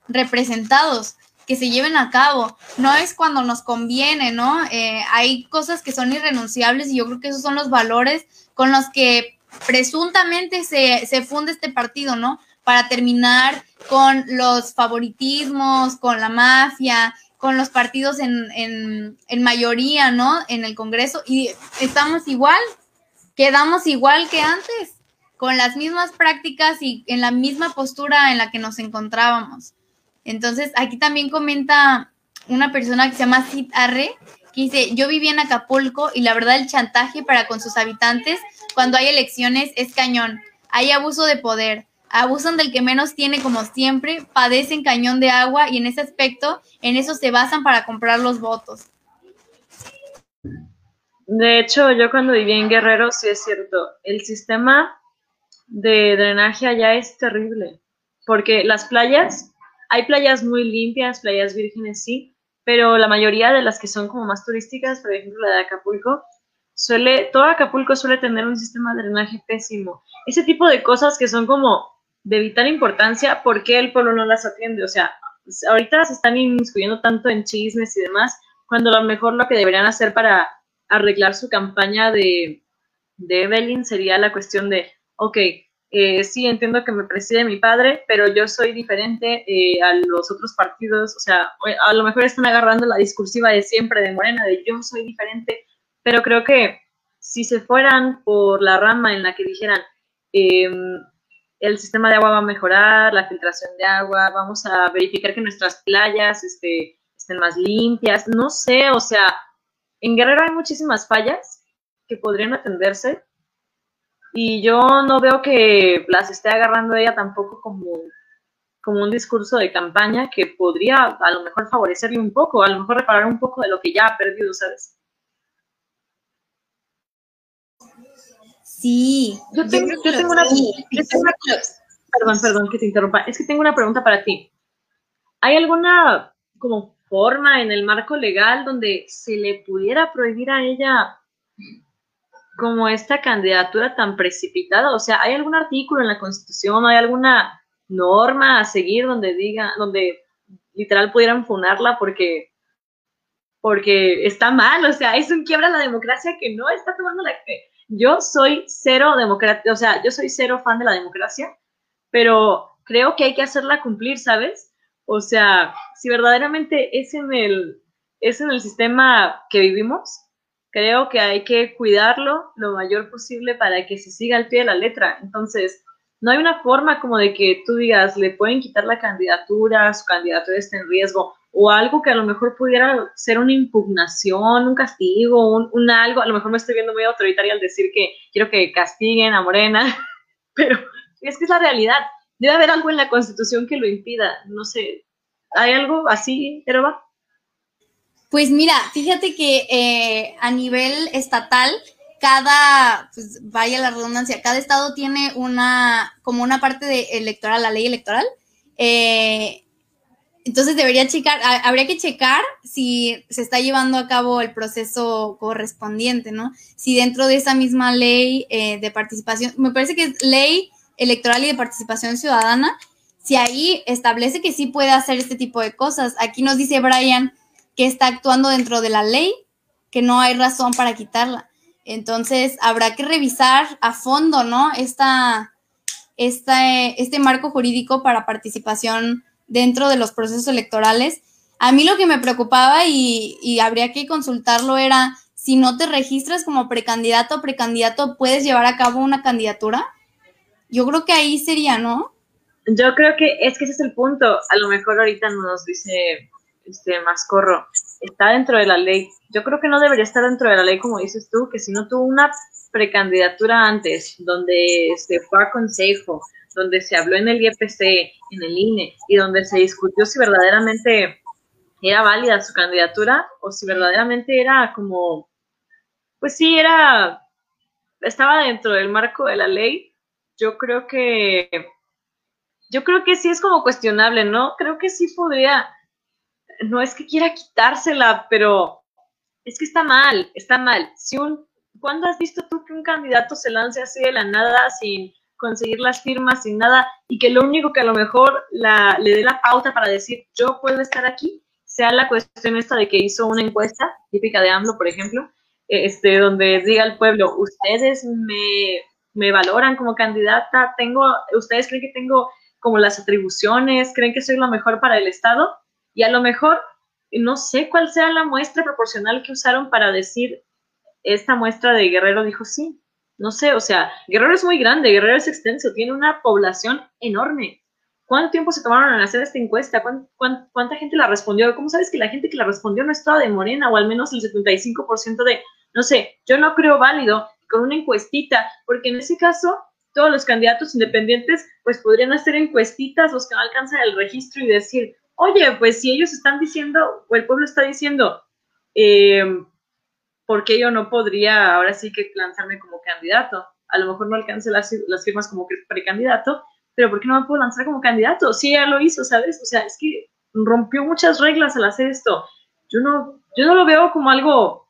representados, que se lleven a cabo. No es cuando nos conviene, ¿no? Eh, hay cosas que son irrenunciables y yo creo que esos son los valores con los que presuntamente se, se funde este partido, ¿no? Para terminar con los favoritismos, con la mafia, con los partidos en, en, en, mayoría, ¿no? En el Congreso y estamos igual, quedamos igual que antes, con las mismas prácticas y en la misma postura en la que nos encontrábamos. Entonces, aquí también comenta una persona que se llama Sid Arre, que dice, yo viví en Acapulco y la verdad el chantaje para con sus habitantes cuando hay elecciones es cañón. Hay abuso de poder, abusan del que menos tiene como siempre, padecen cañón de agua y en ese aspecto, en eso se basan para comprar los votos. De hecho, yo cuando viví en Guerrero, sí es cierto, el sistema de drenaje allá es terrible, porque las playas, hay playas muy limpias, playas vírgenes, sí, pero la mayoría de las que son como más turísticas, por ejemplo la de Acapulco, suele, todo Acapulco suele tener un sistema de drenaje pésimo. Ese tipo de cosas que son como de vital importancia, ¿por qué el pueblo no las atiende? O sea, ahorita se están inmiscuyendo tanto en chismes y demás, cuando a lo mejor lo que deberían hacer para arreglar su campaña de, de Evelyn sería la cuestión de, ok, eh, sí entiendo que me preside mi padre, pero yo soy diferente eh, a los otros partidos, o sea, a lo mejor están agarrando la discursiva de siempre de Morena, de yo soy diferente, pero creo que si se fueran por la rama en la que dijeran, eh, el sistema de agua va a mejorar, la filtración de agua, vamos a verificar que nuestras playas este, estén más limpias, no sé, o sea, en Guerrero hay muchísimas fallas que podrían atenderse y yo no veo que las esté agarrando ella tampoco como, como un discurso de campaña que podría a lo mejor favorecerle un poco, a lo mejor reparar un poco de lo que ya ha perdido, ¿sabes? Sí. Yo tengo, una, Perdón, perdón que te interrumpa. Es que tengo una pregunta para ti. ¿Hay alguna como forma en el marco legal donde se le pudiera prohibir a ella como esta candidatura tan precipitada? O sea, ¿hay algún artículo en la Constitución, hay alguna norma a seguir donde diga, donde literal pudieran funarla porque porque está mal, o sea, es un quiebra la democracia que no está tomando la yo soy cero democracia, o sea, yo soy cero fan de la democracia, pero creo que hay que hacerla cumplir, ¿sabes? O sea, si verdaderamente es en el, es en el sistema que vivimos, creo que hay que cuidarlo lo mayor posible para que se siga al pie de la letra. Entonces, no hay una forma como de que tú digas, le pueden quitar la candidatura, su candidatura está en riesgo, o algo que a lo mejor pudiera ser una impugnación, un castigo, un, algo, a lo mejor me estoy viendo muy autoritaria al decir que quiero que castiguen a Morena, pero es que es la realidad. Debe haber algo en la Constitución que lo impida, no sé, ¿hay algo así, Eroba? Pues mira, fíjate que eh, a nivel estatal, cada, pues vaya la redundancia, cada estado tiene una, como una parte de electoral, la ley electoral. Eh, entonces debería checar, habría que checar si se está llevando a cabo el proceso correspondiente, ¿no? Si dentro de esa misma ley eh, de participación, me parece que es ley electoral y de participación ciudadana, si ahí establece que sí puede hacer este tipo de cosas. Aquí nos dice Brian que está actuando dentro de la ley, que no hay razón para quitarla. Entonces habrá que revisar a fondo, ¿no? Esta, esta, este marco jurídico para participación dentro de los procesos electorales. A mí lo que me preocupaba y, habría que consultarlo era si no te registras como precandidato o precandidato, ¿puedes llevar a cabo una candidatura? Yo creo que ahí sería, ¿no? Yo creo que es que ese es el punto. A lo mejor ahorita nos dice este Mascorro, está dentro de la ley. Yo creo que no debería estar dentro de la ley, como dices tú, que si no tuvo una precandidatura antes, donde se fue a consejo, donde se habló en el IEPC, en el INE, y donde se discutió si verdaderamente era válida su candidatura o si verdaderamente era como, pues sí, era, estaba dentro del marco de la ley, yo creo que, yo creo que sí es como cuestionable, ¿no? Creo que sí podría, no es que quiera quitársela, pero es que está mal, está mal. Si un, ¿Cuándo has visto tú que un candidato se lance así de la nada sin conseguir las firmas sin nada y que lo único que a lo mejor la, le dé la pauta para decir yo puedo estar aquí sea la cuestión esta de que hizo una encuesta típica de AMLO, por ejemplo, este, donde diga al pueblo, ustedes me, me valoran como candidata, tengo, ustedes creen que tengo como las atribuciones, creen que soy lo mejor para el Estado y a lo mejor no sé cuál sea la muestra proporcional que usaron para decir esta muestra de Guerrero dijo sí. No sé, o sea, Guerrero es muy grande, Guerrero es extenso, tiene una población enorme. ¿Cuánto tiempo se tomaron en hacer esta encuesta? cuánta gente la respondió? ¿Cómo sabes que la gente que la respondió no estaba de Morena o al menos el 75% de, no sé, yo no creo válido con una encuestita, porque en ese caso todos los candidatos independientes pues podrían hacer encuestitas los que no alcanzan el registro y decir, oye, pues si ellos están diciendo o el pueblo está diciendo, eh, ¿por qué yo no podría ahora sí que lanzarme como candidato? A lo mejor no alcance las, las firmas como precandidato, pero ¿por qué no me puedo lanzar como candidato? Sí, ya lo hizo, ¿sabes? O sea, es que rompió muchas reglas al hacer esto. Yo no, yo no lo veo como algo,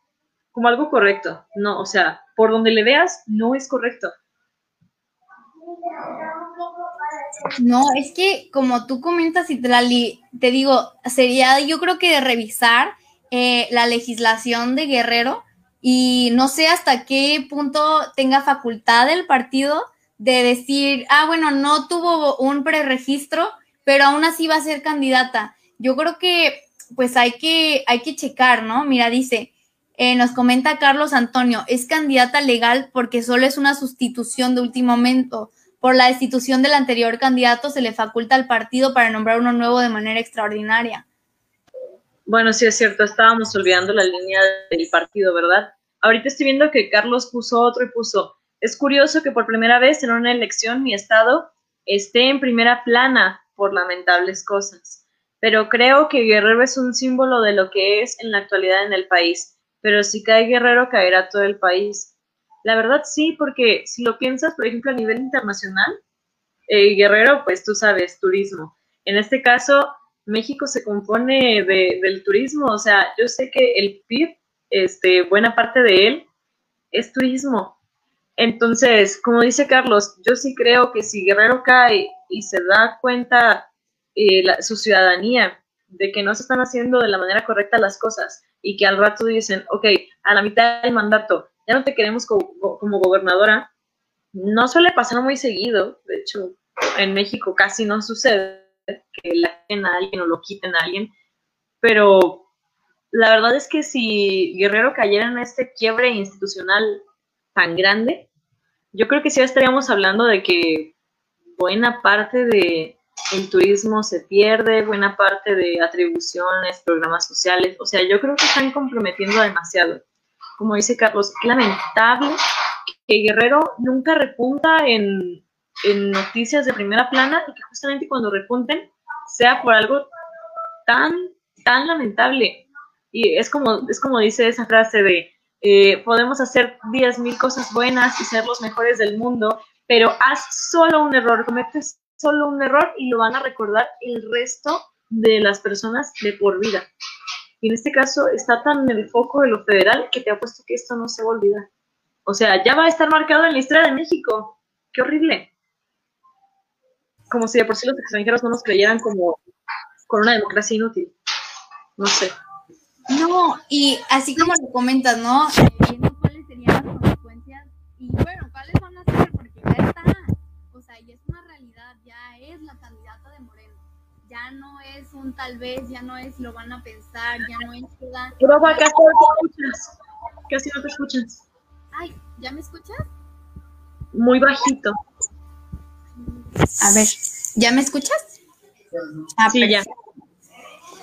como algo correcto. No, o sea, por donde le veas, no es correcto. No, es que como tú comentas, y te digo, sería yo creo que de revisar eh, la legislación de Guerrero y no sé hasta qué punto tenga facultad el partido de decir, ah, bueno, no tuvo un preregistro, pero aún así va a ser candidata. Yo creo que pues hay que, hay que checar, ¿no? Mira, dice, eh, nos comenta Carlos Antonio, es candidata legal porque solo es una sustitución de último momento. Por la destitución del anterior candidato se le faculta al partido para nombrar uno nuevo de manera extraordinaria. Bueno, sí es cierto, estábamos olvidando la línea del partido, ¿verdad? Ahorita estoy viendo que Carlos puso otro y puso, es curioso que por primera vez en una elección mi estado esté en primera plana por lamentables cosas, pero creo que Guerrero es un símbolo de lo que es en la actualidad en el país, pero si cae Guerrero caerá todo el país. La verdad sí, porque si lo piensas, por ejemplo, a nivel internacional, eh, Guerrero, pues tú sabes, turismo. En este caso, México se compone del turismo, o sea, yo sé que el PIB, este, buena parte de él es turismo. Entonces, como dice Carlos, yo sí creo que si Guerrero cae y se da cuenta eh, su ciudadanía de que no se están haciendo de la manera correcta las cosas y que al rato dicen, ok, a la mitad del mandato ya no te queremos como, gobernadora, no suele pasar muy seguido, de hecho, en México casi no sucede que la quiten a alguien o lo quiten a alguien, pero la verdad es que si Guerrero cayera en este quiebre institucional tan grande, yo creo que sí estaríamos hablando de que buena parte de el turismo se pierde, buena parte de atribuciones, programas sociales, o sea, yo creo que están comprometiendo demasiado. Como dice Carlos, lamentable que Guerrero nunca repunta en en noticias de primera plana y que justamente cuando repunten sea por algo tan, tan lamentable. Y es como, es como dice esa frase de, eh, podemos hacer diez mil cosas buenas y ser los mejores del mundo, pero haz solo un error, cometes solo un error y lo van a recordar el resto de las personas de por vida. Y en este caso está tan en el foco de lo federal que te apuesto que esto no se va a olvidar. O sea, ya va a estar marcado en la historia de México. Qué horrible como si de por sí los extranjeros no nos creyeran como con una democracia inútil. No sé. No, y así como lo comentas, ¿no? Viendo cuáles serían las consecuencias y bueno, cuáles van a ser, porque ya está, o sea, ya es una realidad, ya es la candidata de Moreno. Ya no es un tal vez, ya no es lo van a pensar, ya no es toda... Pero casi no te escuchas. Casi no te escuchas. Ay, ¿ya me escuchas? Muy bajito. A ver, ¿ya me escuchas? Ah, sí, ya.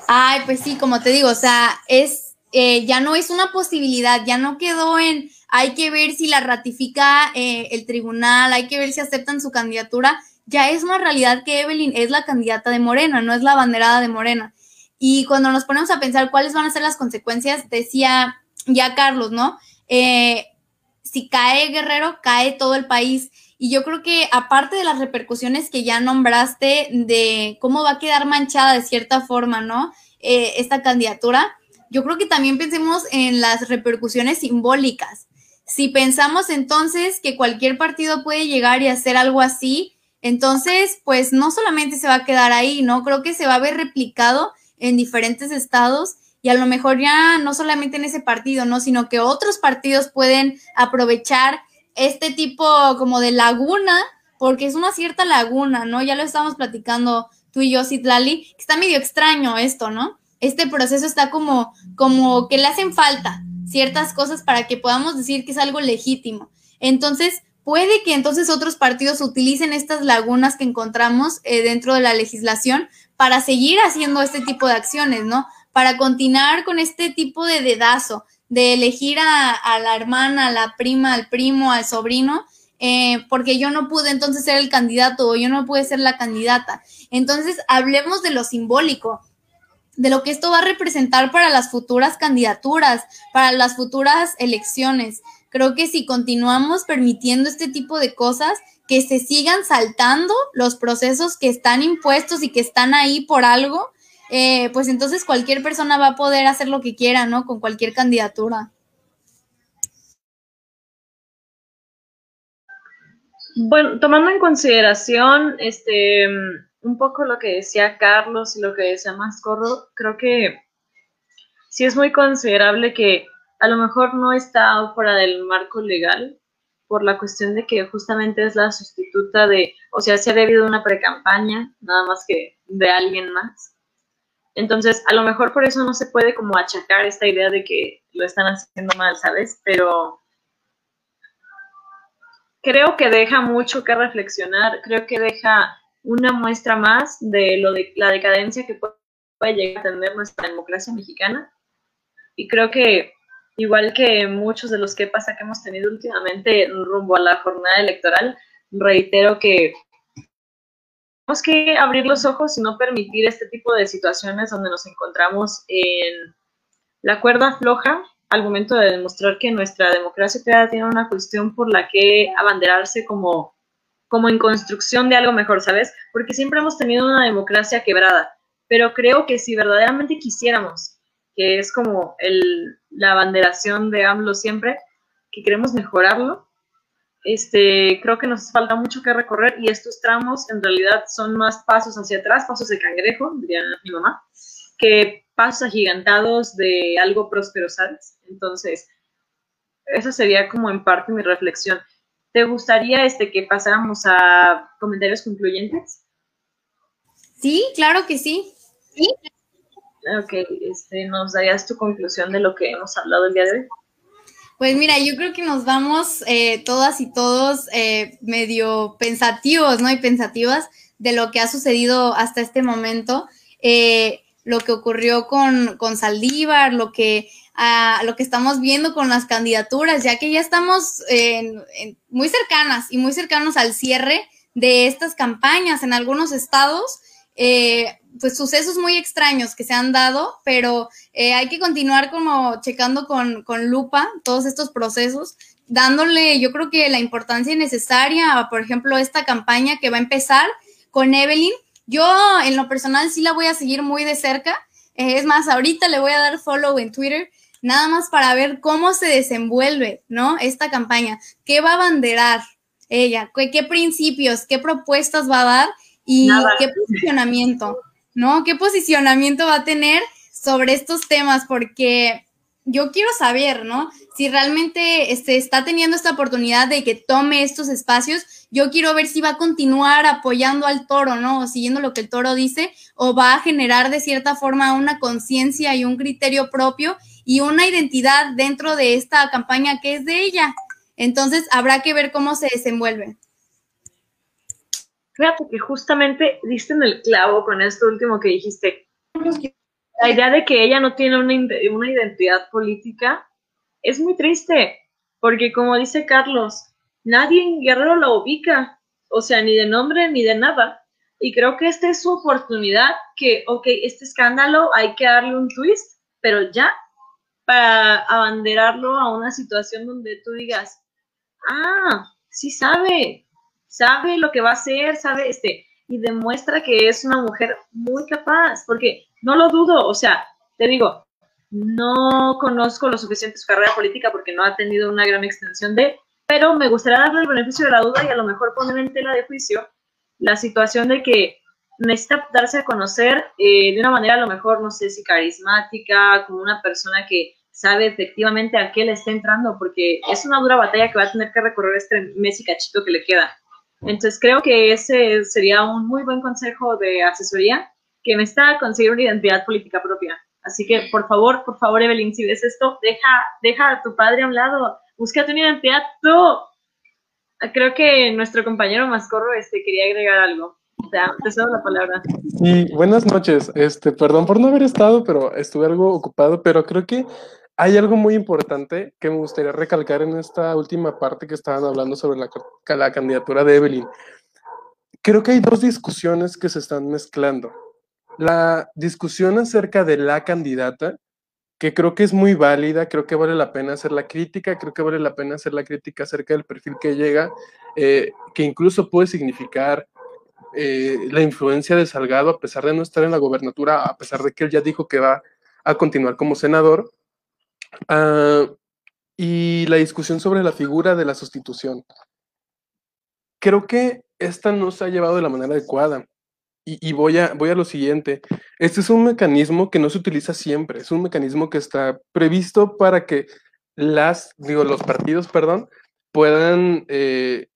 Ay, pues sí, como te digo, o sea, es, eh, ya no es una posibilidad, ya no quedó en, hay que ver si la ratifica eh, el tribunal, hay que ver si aceptan su candidatura, ya es una realidad que Evelyn es la candidata de Morena, no es la banderada de Morena. Y cuando nos ponemos a pensar cuáles van a ser las consecuencias, decía ya Carlos, ¿no? Eh, si cae Guerrero, cae todo el país. Y yo creo que aparte de las repercusiones que ya nombraste de cómo va a quedar manchada de cierta forma, ¿no? Eh, esta candidatura, yo creo que también pensemos en las repercusiones simbólicas. Si pensamos entonces que cualquier partido puede llegar y hacer algo así, entonces, pues no solamente se va a quedar ahí, ¿no? Creo que se va a ver replicado en diferentes estados y a lo mejor ya no solamente en ese partido, ¿no? Sino que otros partidos pueden aprovechar este tipo como de laguna, porque es una cierta laguna, ¿no? Ya lo estamos platicando tú y yo, Citlali, que está medio extraño esto, ¿no? Este proceso está como, como que le hacen falta ciertas cosas para que podamos decir que es algo legítimo. Entonces, puede que entonces otros partidos utilicen estas lagunas que encontramos eh, dentro de la legislación para seguir haciendo este tipo de acciones, ¿no? Para continuar con este tipo de dedazo, de elegir a, la hermana, a la prima, al primo, al sobrino, eh, porque yo no pude entonces ser el candidato o yo no pude ser la candidata. Entonces, hablemos de lo simbólico, de lo que esto va a representar para las futuras candidaturas, para las futuras elecciones. Creo que si continuamos permitiendo este tipo de cosas, que se sigan saltando los procesos que están impuestos y que están ahí por algo, eh, pues entonces cualquier persona va a poder hacer lo que quiera, ¿no? Con cualquier candidatura. Bueno, tomando en consideración este un poco lo que decía Carlos y lo que decía Mascorro, creo que sí es muy considerable que a lo mejor no está fuera del marco legal por la cuestión de que justamente es la sustituta de, o sea, se ha debido una pre-campaña, nada más que de alguien más. Entonces, a lo mejor por eso no se puede como achacar esta idea de que lo están haciendo mal, ¿sabes? Pero creo que deja mucho que reflexionar, creo que deja una muestra más de lo de la decadencia que puede llegar a tener nuestra democracia mexicana. Y creo que, igual que muchos de los que pasa que hemos tenido últimamente rumbo a la jornada electoral, reitero que tenemos que abrir los ojos y no permitir este tipo de situaciones donde nos encontramos en la cuerda floja al momento de demostrar que nuestra democracia tiene una cuestión por la que abanderarse como, como en construcción de algo mejor, ¿sabes? Porque siempre hemos tenido una democracia quebrada, pero creo que si verdaderamente quisiéramos, que es como el, la abanderación de AMLO siempre, que queremos mejorarlo, este, creo que nos falta mucho que recorrer y estos tramos en realidad son más pasos hacia atrás, pasos de cangrejo, diría mi mamá, que pasos agigantados de algo próspero, ¿sabes? Entonces, esa sería como en parte mi reflexión. ¿Te gustaría este, que pasáramos a comentarios concluyentes? Sí, claro que sí. Sí. Ok, este, ¿nos darías tu conclusión de lo que hemos hablado el día de hoy? Pues mira, yo creo que nos vamos eh, todas y todos eh, medio pensativos, ¿no? Y pensativas de lo que ha sucedido hasta este momento, eh, lo que ocurrió con, con Saldívar, lo que, ah, lo que estamos viendo con las candidaturas, ya que ya estamos muy cercanas y muy cercanos al cierre de estas campañas en algunos estados. Eh, pues sucesos muy extraños que se han dado, pero eh, hay que continuar como checando con, con, lupa todos estos procesos, dándole yo creo que la importancia necesaria por ejemplo, esta campaña que va a empezar con Evelyn. Yo en lo personal sí la voy a seguir muy de cerca. Eh, es más, ahorita le voy a dar follow en Twitter, nada más para ver cómo se desenvuelve, ¿no? Esta campaña, qué va a banderar ella, qué, qué principios, qué propuestas va a dar y qué posicionamiento. ¿No? ¿Qué posicionamiento va a tener sobre estos temas? Porque yo quiero saber, ¿no? Si realmente este, está teniendo esta oportunidad de que tome estos espacios, yo quiero ver si va a continuar apoyando al toro, ¿no? O siguiendo lo que el toro dice, o va a generar de cierta forma una conciencia y un criterio propio y una identidad dentro de esta campaña que es de ella. Entonces, habrá que ver cómo se desenvuelve. Fíjate que justamente diste en el clavo con esto último que dijiste. La idea de que ella no tiene una, una identidad política es muy triste, porque como dice Carlos, nadie en Guerrero la ubica, o sea, ni de nombre ni de nada. Y creo que esta es su oportunidad, que, ok, este escándalo hay que darle un twist, pero ya, para abanderarlo a una situación donde tú digas, ah, sí sabe, sabe lo que va a hacer, sabe, este, y demuestra que es una mujer muy capaz, porque no lo dudo, o sea, te digo, no conozco lo suficiente su carrera política porque no ha tenido una gran extensión de, pero me gustaría darle el beneficio de la duda y a lo mejor poner en tela de juicio la situación de que necesita darse a conocer eh, de una manera a lo mejor, no sé si carismática, como una persona que sabe efectivamente a qué le está entrando, porque es una dura batalla que va a tener que recorrer este mes y cachito que le queda. Entonces creo que ese sería un muy buen consejo de asesoría que me está conseguir una identidad política propia. Así que por favor, por favor, Evelyn, si ves esto, deja, deja a tu padre a un lado, búscate una identidad tú. Creo que nuestro compañero Mascorro este, quería agregar algo. O sea, te cedo la palabra. Sí, buenas noches. Este, perdón por no haber estado, pero estuve algo ocupado, pero creo que hay algo muy importante que me gustaría recalcar en esta última parte que estaban hablando sobre la, la candidatura de Evelyn. Creo que hay dos discusiones que se están mezclando. La discusión acerca de la candidata, que creo que es muy válida, creo que vale la pena hacer la crítica, creo que vale la pena hacer la crítica acerca del perfil que llega, eh, que incluso puede significar eh, la influencia de Salgado, a pesar de no estar en la gobernatura, a pesar de que él ya dijo que va a continuar como senador, Ah, y la discusión sobre la figura de la sustitución. Creo que esta no se ha llevado de la manera adecuada. Y, voy, a, voy a lo siguiente. Este es un mecanismo que no se utiliza siempre. Es un mecanismo que está previsto para que las, digo, los partidos, perdón, puedan eh,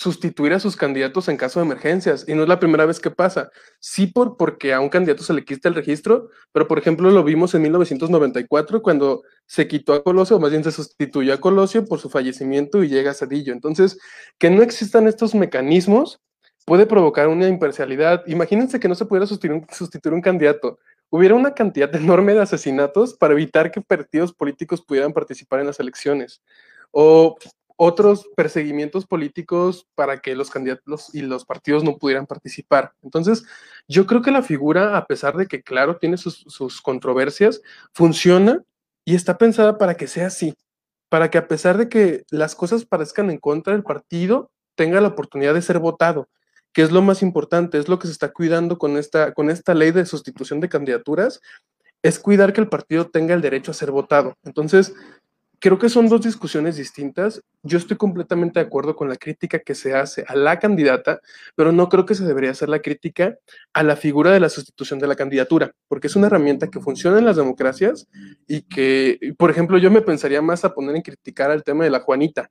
sustituir a sus candidatos en caso de emergencias. Y no es la primera vez que pasa. Sí por, porque a un candidato se le quita el registro, pero por ejemplo lo vimos en 1994 cuando se quitó a Colosio, o más bien se sustituyó a Colosio por su fallecimiento y llega a Cedillo. Entonces, que no existan estos mecanismos puede provocar una imparcialidad. Imagínense que no se pudiera sustituir sustituir un candidato. Hubiera una cantidad enorme de asesinatos para evitar que partidos políticos pudieran participar en las elecciones. O otros perseguimientos políticos para que los candidatos y los partidos no pudieran participar. Entonces, yo creo que la figura, a pesar de que, claro, tiene sus, controversias, funciona y está pensada para que sea así, para que a pesar de que las cosas parezcan en contra del partido, tenga la oportunidad de ser votado, que es lo más importante, es lo que se está cuidando con esta, con esta ley de sustitución de candidaturas, es cuidar que el partido tenga el derecho a ser votado. Entonces, creo que son dos discusiones distintas. Yo estoy completamente de acuerdo con la crítica que se hace a la candidata, pero no creo que se debería hacer la crítica a la figura de la sustitución de la candidatura, porque es una herramienta que funciona en las democracias y que, por ejemplo, yo me pensaría más a poner en criticar al tema de la Juanita.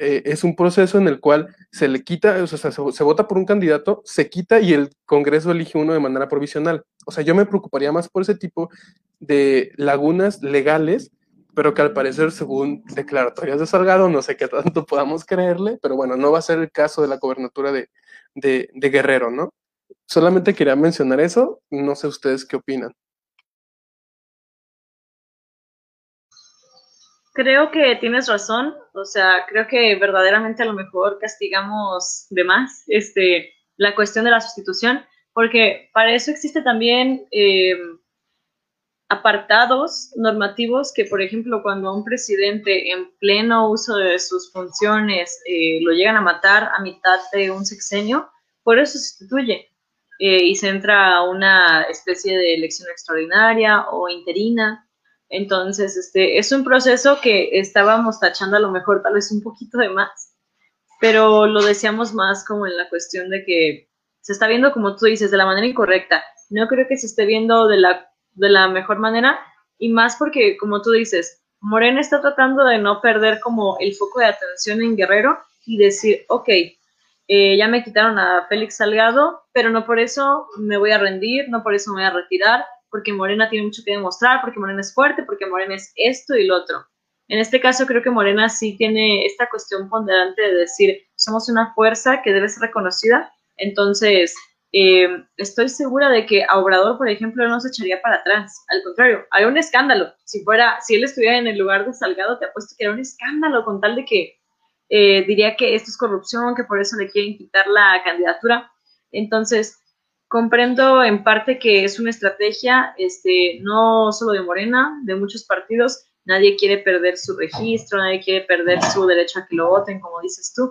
Eh, es un proceso en el cual se le quita, o sea, se, se vota por un candidato, se quita y el Congreso elige uno de manera provisional. O sea, yo me preocuparía más por ese tipo de lagunas legales pero que al parecer, según declaratorias de Salgado, no sé qué tanto podamos creerle, pero bueno, no va a ser el caso de la gobernatura de, de, Guerrero, ¿no? Solamente quería mencionar eso, no sé ustedes qué opinan. Creo que tienes razón, o sea, creo que verdaderamente a lo mejor castigamos de más este, la cuestión de la sustitución, porque para eso existe también eh, apartados normativos que, por ejemplo, cuando un presidente en pleno uso de sus funciones eh, lo llegan a matar a mitad de un sexenio, por eso se sustituye eh, y se entra a una especie de elección extraordinaria o interina. Entonces, este, es un proceso que estábamos tachando a lo mejor tal vez un poquito de más, pero lo decíamos más como en la cuestión de que se está viendo, como tú dices, de la manera incorrecta. No creo que se esté viendo de la de la mejor manera y más porque, como tú dices, Morena está tratando de no perder como el foco de atención en Guerrero y decir, ok, eh, ya me quitaron a Félix Salgado, pero no por eso me voy a rendir, no por eso me voy a retirar, porque Morena tiene mucho que demostrar, porque Morena es fuerte, porque Morena es esto y lo otro. En este caso creo que Morena sí tiene esta cuestión ponderante de decir, somos una fuerza que debe ser reconocida, entonces eh, estoy segura de que a Obrador, por ejemplo, no se echaría para atrás. Al contrario, hay un escándalo. Si fuera, si él estuviera en el lugar de Salgado, te apuesto que era un escándalo con tal de que eh, diría que esto es corrupción, que por eso le quieren quitar la candidatura. Entonces, comprendo en parte que es una estrategia, este, no solo de Morena, de muchos partidos. Nadie quiere perder su registro, nadie quiere perder su derecho a que lo voten, como dices tú.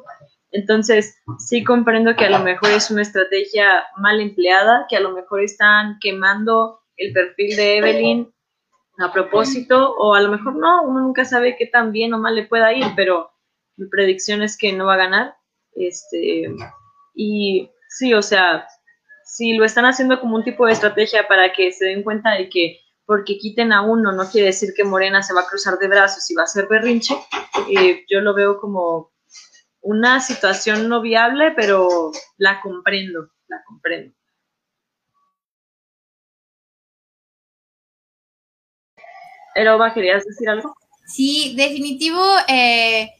Entonces, sí comprendo que a lo mejor es una estrategia mal empleada, que a lo mejor están quemando el perfil de Evelyn a propósito, o a lo mejor no, uno nunca sabe qué tan bien o mal le pueda ir, pero mi predicción es que no va a ganar. Este, y sí, o sea, si lo están haciendo como un tipo de estrategia para que se den cuenta de que porque quiten a uno no quiere decir que Morena se va a cruzar de brazos y va a ser berrinche. Eh, yo lo veo como una situación no viable, pero la comprendo, la comprendo. Eroba, ¿querías decir algo? Sí, definitivo, eh,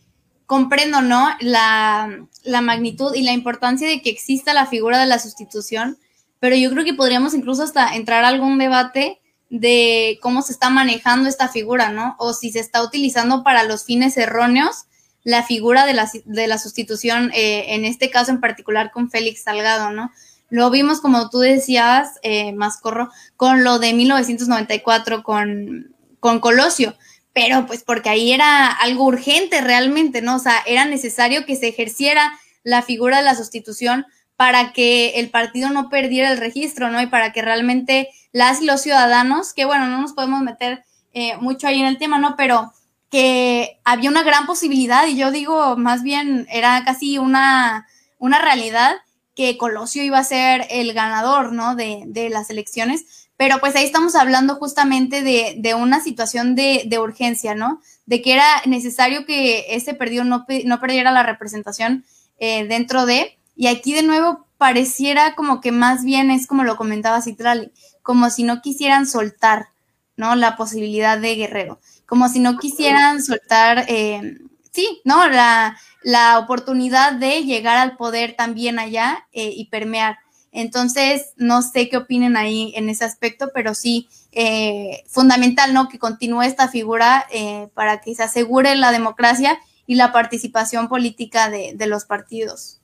comprendo, ¿no? La, la, magnitud y la importancia de que exista la figura de la sustitución, pero yo creo que podríamos incluso hasta entrar a algún debate de cómo se está manejando esta figura, ¿no? O si se está utilizando para los fines erróneos la figura de la, de la sustitución, eh, en este caso en particular con Félix Salgado, ¿no? Lo vimos, como tú decías, eh, Mascorro, con lo de 1994 con, con Colosio, pero pues porque ahí era algo urgente realmente, ¿no? O sea, era necesario que se ejerciera la figura de la sustitución para que el partido no perdiera el registro, ¿no? Y para que realmente las y los ciudadanos, que bueno, no nos podemos meter eh, mucho ahí en el tema, ¿no? Pero que había una gran posibilidad, y yo digo, más bien era casi una, una realidad que Colosio iba a ser el ganador, ¿no? De, de las elecciones, pero pues ahí estamos hablando justamente de, de una situación de, de, urgencia, ¿no? De que era necesario que ese perdido no, no perdiera la representación eh, dentro de, y aquí de nuevo pareciera como que más bien es como lo comentaba Citrali, como si no quisieran soltar, ¿no? La posibilidad de Guerrero, como si no quisieran soltar, eh, sí, ¿no? La, la, oportunidad de llegar al poder también allá eh, y permear. Entonces, no sé qué opinen ahí en ese aspecto, pero sí, eh, fundamental, ¿no? Que continúe esta figura eh, para que se asegure la democracia y la participación política de, de los partidos.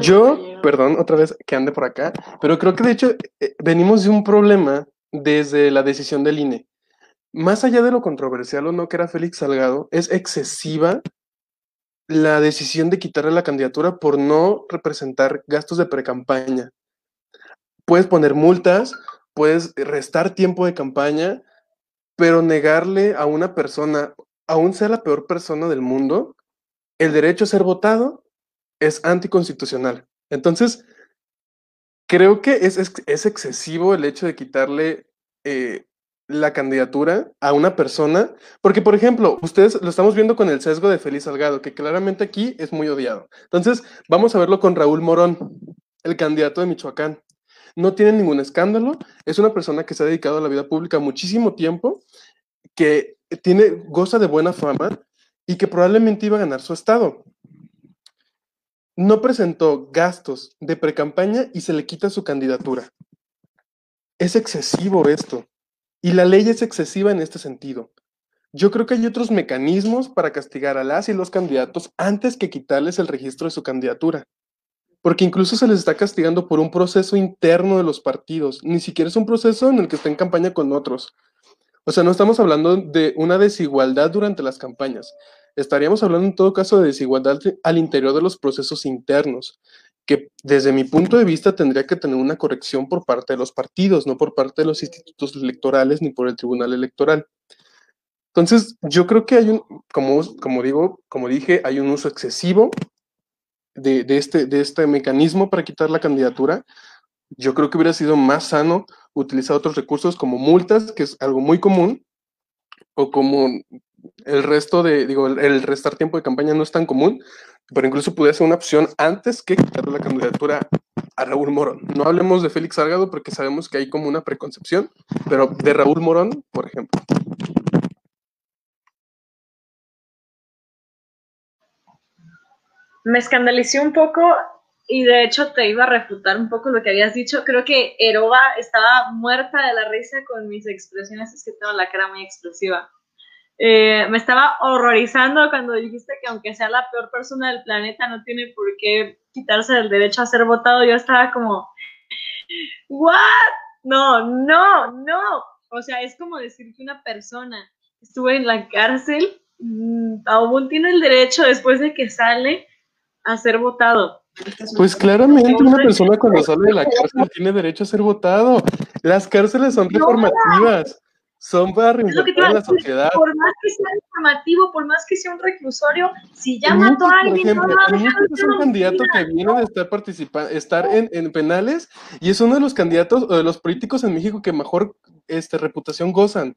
Yo, perdón, otra vez que ande por acá, pero creo que de hecho venimos de un problema desde la decisión del INE. Más allá de lo controversial o no que era Félix Salgado, es excesiva la decisión de quitarle la candidatura por no representar gastos de precampaña. Puedes poner multas, puedes restar tiempo de campaña, pero negarle a una persona, aún sea la peor persona del mundo, el derecho a ser votado es anticonstitucional. Entonces, creo que es, es, es excesivo el hecho de quitarle eh, la candidatura a una persona, porque por ejemplo, ustedes lo estamos viendo con el sesgo de Félix Salgado, que claramente aquí es muy odiado. Entonces, vamos a verlo con Raúl Morón, el candidato de Michoacán. No tiene ningún escándalo, es una persona que se ha dedicado a la vida pública muchísimo tiempo, que tiene, goza de buena fama y que probablemente iba a ganar su estado no presentó gastos de precampaña y se le quita su candidatura. Es excesivo esto. Y la ley es excesiva en este sentido. Yo creo que hay otros mecanismos para castigar a las y los candidatos antes que quitarles el registro de su candidatura. Porque incluso se les está castigando por un proceso interno de los partidos. Ni siquiera es un proceso en el que está en campaña con otros. O sea, no estamos hablando de una desigualdad durante las campañas estaríamos hablando en todo caso de desigualdad al interior de los procesos internos, que desde mi punto de vista tendría que tener una corrección por parte de los partidos, no por parte de los institutos electorales ni por el Tribunal Electoral. Entonces, yo creo que hay un, como, como digo, como dije, hay un uso excesivo de, de, este, de este mecanismo para quitar la candidatura. Yo creo que hubiera sido más sano utilizar otros recursos como multas, que es algo muy común, o como el resto de, digo, el, restar tiempo de campaña no es tan común, pero incluso pudiera ser una opción antes que quitarle la candidatura a Raúl Morón. No hablemos de Félix Salgado porque sabemos que hay como una preconcepción, pero de Raúl Morón, por ejemplo. Me escandalicé un poco y de hecho te iba a refutar un poco lo que habías dicho. Creo que Eroba estaba muerta de la risa con mis expresiones, es que tengo la cara muy explosiva. Eh, me estaba horrorizando cuando dijiste que aunque sea la peor persona del planeta, no tiene por qué quitarse el derecho a ser votado. Yo estaba como, ¿what? No, no, no. O sea, es como decir que una persona estuvo en la cárcel, mm, aún tiene el derecho después de que sale a ser votado. Pues claramente una persona cuando sale de la cárcel tiene derecho a ser votado. Las cárceles son reformativas. Son para reinsertar la sociedad. Por más que sea informativo, por más que sea un reclusorio, si ya mató a alguien, ejemplo, no, es un candidato que viene de estar participando, estar en, en, penales y es uno de los candidatos o de los políticos en México que mejor este, reputación gozan?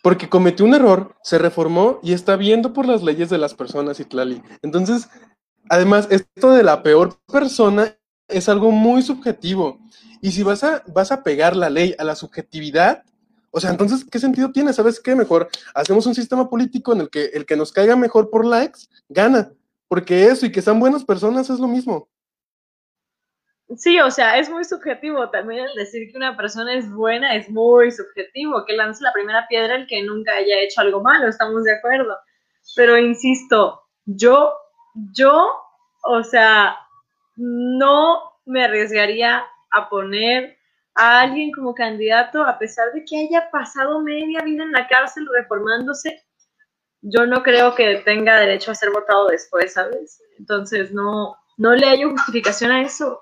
Porque cometió un error, se reformó y está viendo por las leyes de las personas, Itlali. Entonces, además, esto de la peor persona es algo muy subjetivo. Y si vas a, vas a pegar la ley a la subjetividad, o sea, entonces, ¿qué sentido tiene? ¿Sabes qué? Mejor hacemos un sistema político en el que el que nos caiga mejor por likes gana. Porque eso y que sean buenas personas es lo mismo. Sí, o sea, es muy subjetivo. También el decir que una persona es buena es muy subjetivo. Que lance la primera piedra el que nunca haya hecho algo malo, estamos de acuerdo. Pero insisto, yo, yo, o sea, no me arriesgaría a poner a alguien como candidato a pesar de que haya pasado media vida en la cárcel reformándose. Yo no creo que tenga derecho a ser votado después, ¿sabes? Entonces no, no le hallo justificación a eso.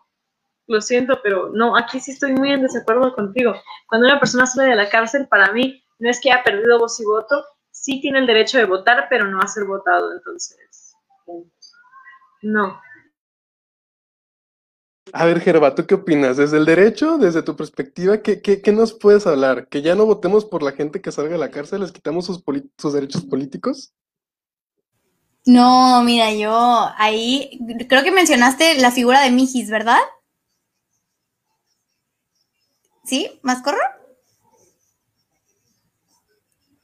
Lo siento, pero no, aquí sí estoy muy en desacuerdo contigo. Cuando una persona sale de la cárcel, para mí no es que haya perdido voz y voto, sí tiene el derecho de votar, pero no a ser votado. Entonces, no. A ver, Gerba, ¿tú qué opinas? ¿Desde el derecho, desde tu perspectiva, qué, qué, nos puedes hablar? ¿Que ya no votemos por la gente que salga de la cárcel, les quitamos sus, sus derechos políticos? No, mira, yo ahí creo que mencionaste la figura de Mijis, ¿verdad? ¿Sí? ¿Más corro?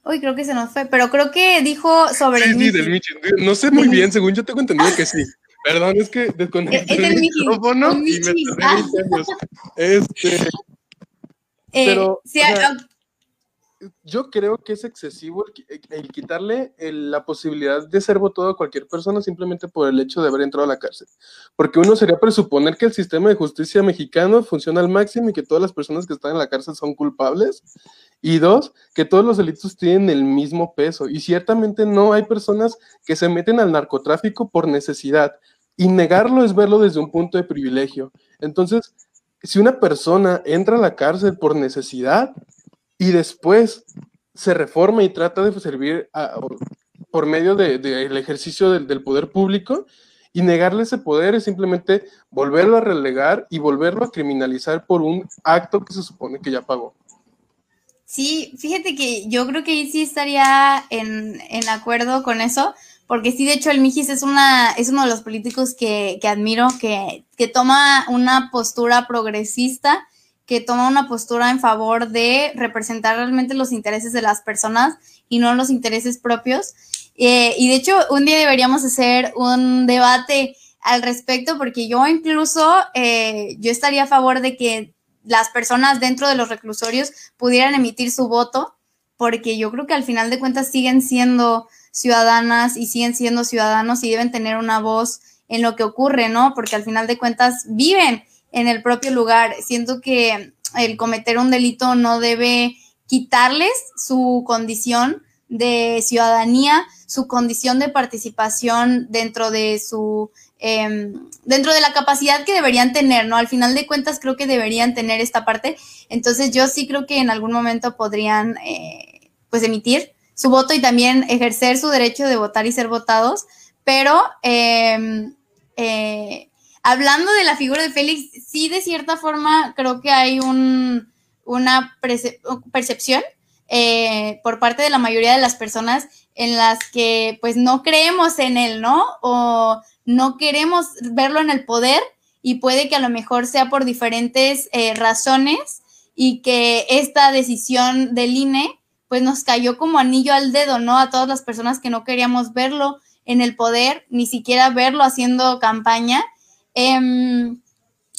Uy, creo que se nos fue, pero creo que dijo sobre. Sí, sí, del Mijis. No sé muy bien, según yo tengo entendido que sí. Perdón, es que desconecté el, el, micrófono y me tardé 20 años. Este. Eh, pero. Yo creo que es excesivo el, quitarle la posibilidad de ser votado a cualquier persona simplemente por el hecho de haber entrado a la cárcel. Porque uno sería presuponer que el sistema de justicia mexicano funciona al máximo y que todas las personas que están en la cárcel son culpables. Y dos, que todos los delitos tienen el mismo peso. Y ciertamente no hay personas que se meten al narcotráfico por necesidad. Y negarlo es verlo desde un punto de privilegio. Entonces, si una persona entra a la cárcel por necesidad y después se reforma y trata de servir por medio del ejercicio del, poder público, y negarle ese poder es simplemente volverlo a relegar y volverlo a criminalizar por un acto que se supone que ya pagó. Sí, fíjate que yo creo que sí estaría en, en acuerdo con eso, porque sí, de hecho, el Mijis es, una, es uno de los políticos que, admiro, que, toma una postura progresista, que toma una postura en favor de representar realmente los intereses de las personas y no los intereses propios. Eh, y de hecho, un día deberíamos hacer un debate al respecto, porque yo incluso, eh, yo estaría a favor de que las personas dentro de los reclusorios pudieran emitir su voto, porque yo creo que al final de cuentas siguen siendo ciudadanas y siguen siendo ciudadanos y deben tener una voz en lo que ocurre, ¿no? Porque al final de cuentas viven en el propio lugar. Siento que el cometer un delito no debe quitarles su condición de ciudadanía, su condición de participación dentro de su em, dentro de la capacidad que deberían tener, ¿no? Al final de cuentas creo que deberían tener esta parte. Entonces yo sí creo que en algún momento podrían eh, pues emitir su voto y también ejercer su derecho de votar y ser votados. Pero em, eh, hablando de la figura de Félix, sí de cierta forma creo que hay un, una percepción eh, por parte de la mayoría de las personas en las que pues no creemos en él, ¿no? O no queremos verlo en el poder y puede que a lo mejor sea por diferentes eh, razones y que esta decisión del INE pues nos cayó como anillo al dedo, ¿no? A todas las personas que no queríamos verlo en el poder, ni siquiera verlo haciendo campaña. Em,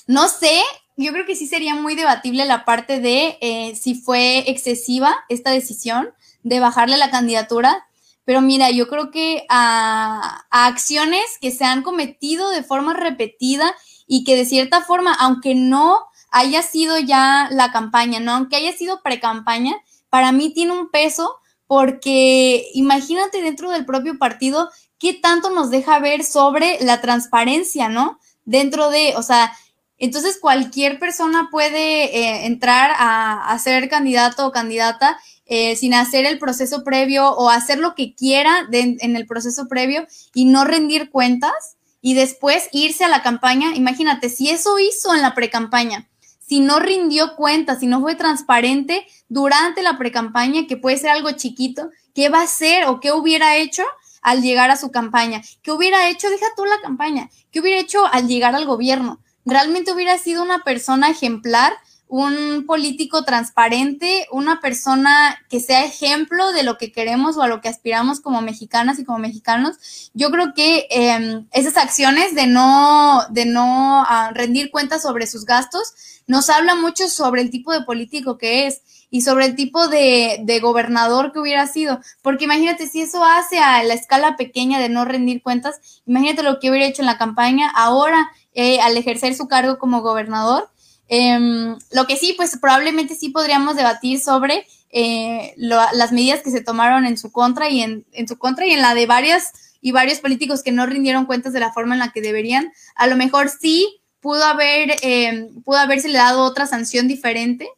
no sé, yo creo que sí sería muy debatible la parte de eh, si fue excesiva esta decisión de bajarle la candidatura, pero mira, yo creo que a, acciones que se han cometido de forma repetida y que de cierta forma, aunque no haya sido ya la campaña, ¿no? Aunque haya sido pre-campaña, para mí tiene un peso porque imagínate dentro del propio partido qué tanto nos deja ver sobre la transparencia, ¿no? Dentro de, o sea, entonces cualquier persona puede eh, entrar a, ser candidato o candidata eh, sin hacer el proceso previo o hacer lo que quiera en el proceso previo y no rendir cuentas y después irse a la campaña. Imagínate, si eso hizo en la pre-campaña, si no rindió cuentas, si no fue transparente durante la precampaña, que puede ser algo chiquito, qué va a hacer o qué hubiera hecho al llegar a su campaña, qué hubiera hecho, deja tú la campaña, qué hubiera hecho al llegar al gobierno. Realmente hubiera sido una persona ejemplar un político transparente, una persona que sea ejemplo de lo que queremos o a lo que aspiramos como mexicanas y como mexicanos. Yo creo que em, esas acciones de no, de no ah, rendir cuentas sobre sus gastos nos habla mucho sobre el tipo de político que es y sobre el tipo de, de gobernador que hubiera sido. Porque imagínate, si eso hace a la escala pequeña de no rendir cuentas, imagínate lo que hubiera hecho en la campaña ahora eh, al ejercer su cargo como gobernador Em, lo que sí, pues probablemente sí podríamos debatir sobre eh, las medidas que se tomaron en su contra y en, su contra y en la de varias y varios políticos que no rindieron cuentas de la forma en la que deberían. A lo mejor sí pudo haber, eh, pudo haberse dado otra sanción diferente,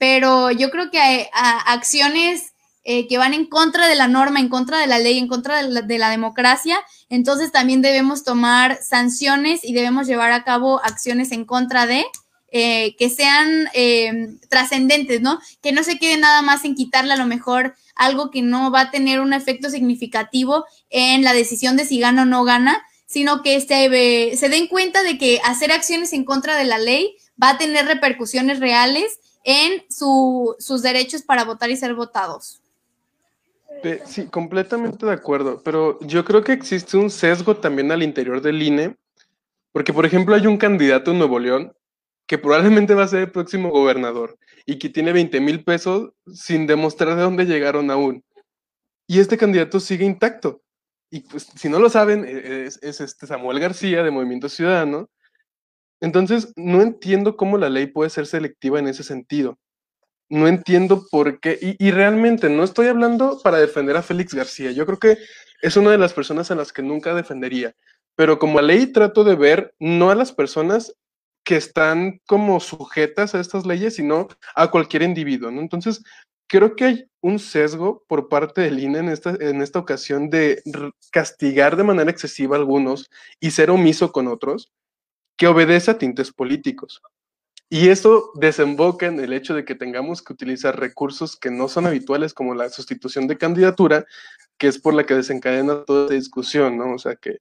pero yo creo que hay acciones eh, que van en contra de la norma, en contra de la ley, en contra de la, democracia, entonces también debemos tomar sanciones y debemos llevar a cabo acciones en contra de, eh, que sean eh, trascendentes, ¿no? Que no se quede nada más en quitarle a lo mejor algo que no va a tener un efecto significativo en la decisión de si gana o no gana, sino que se, se den cuenta de que hacer acciones en contra de la ley va a tener repercusiones reales en sus derechos para votar y ser votados. Sí, completamente de acuerdo, pero yo creo que existe un sesgo también al interior del INE, porque por ejemplo hay un candidato en Nuevo León que probablemente va a ser el próximo gobernador y que tiene 20 mil pesos sin demostrar de dónde llegaron aún. Y este candidato sigue intacto. Y pues, si no lo saben, e-, es, este Samuel García de Movimiento Ciudadano. Entonces, no entiendo cómo la ley puede ser selectiva en ese sentido. No entiendo por qué. Y, realmente no estoy hablando para defender a Félix García. Yo creo que es una de las personas a las que nunca defendería. Pero como ley trato de ver no a las personas que están como sujetas a estas leyes, sino a cualquier individuo. Entonces, creo que hay un sesgo por parte del INE en esta, en esta ocasión de castigar de manera excesiva a algunos y ser omiso con otros, que obedece a tintes políticos. Y esto desemboca en el hecho de que tengamos que utilizar recursos que no son habituales, como la sustitución de candidatura, que es por la que desencadena toda esta discusión, ¿no? O sea, que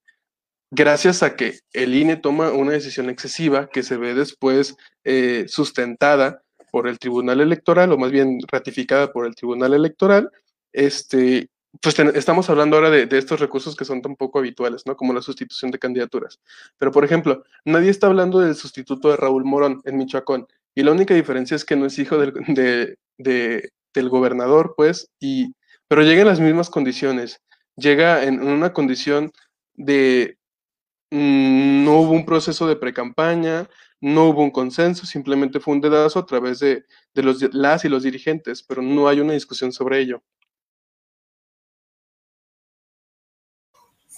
gracias a que el INE toma una decisión excesiva que se ve después eh, sustentada por el Tribunal Electoral, o más bien ratificada por el Tribunal Electoral, este, pues estamos hablando ahora de, estos recursos que son tan poco habituales, ¿no? Como la sustitución de candidaturas. Pero, por ejemplo, nadie está hablando del sustituto de Raúl Morón en Michoacán, y la única diferencia es que no es hijo del, del gobernador, pues, y, pero llega en las mismas condiciones. Llega en una condición de Mm, no hubo un proceso de precampaña, no hubo un consenso, simplemente fue un dedazo a través de, los, las y los dirigentes, pero no hay una discusión sobre ello.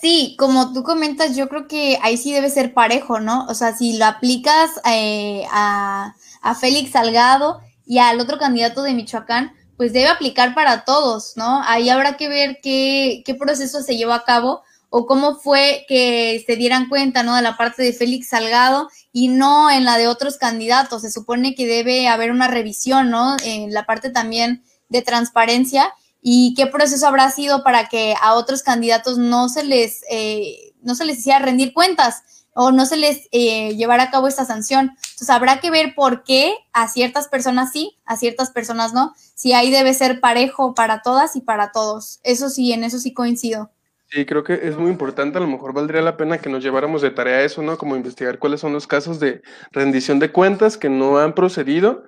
Sí, como tú comentas, yo creo que ahí sí debe ser parejo, ¿no? O sea, si lo aplicas eh, a, a Félix Salgado y al otro candidato de Michoacán, pues debe aplicar para todos, ¿no? Ahí habrá que ver qué, qué proceso se llevó a cabo o cómo fue que se dieran cuenta, ¿no? De la parte de Félix Salgado y no en la de otros candidatos. Se supone que debe haber una revisión, ¿no? En la parte también de transparencia y qué proceso habrá sido para que a otros candidatos no se les, eh, no se les hiciera rendir cuentas o no se les eh, llevara a cabo esta sanción. Entonces habrá que ver por qué a ciertas personas sí, a ciertas personas no. Si ahí debe ser parejo para todas y para todos. Eso sí, en eso sí coincido. Sí, creo que es muy importante, a lo mejor valdría la pena que nos lleváramos de tarea eso, ¿no? Como investigar cuáles son los casos de rendición de cuentas que no han procedido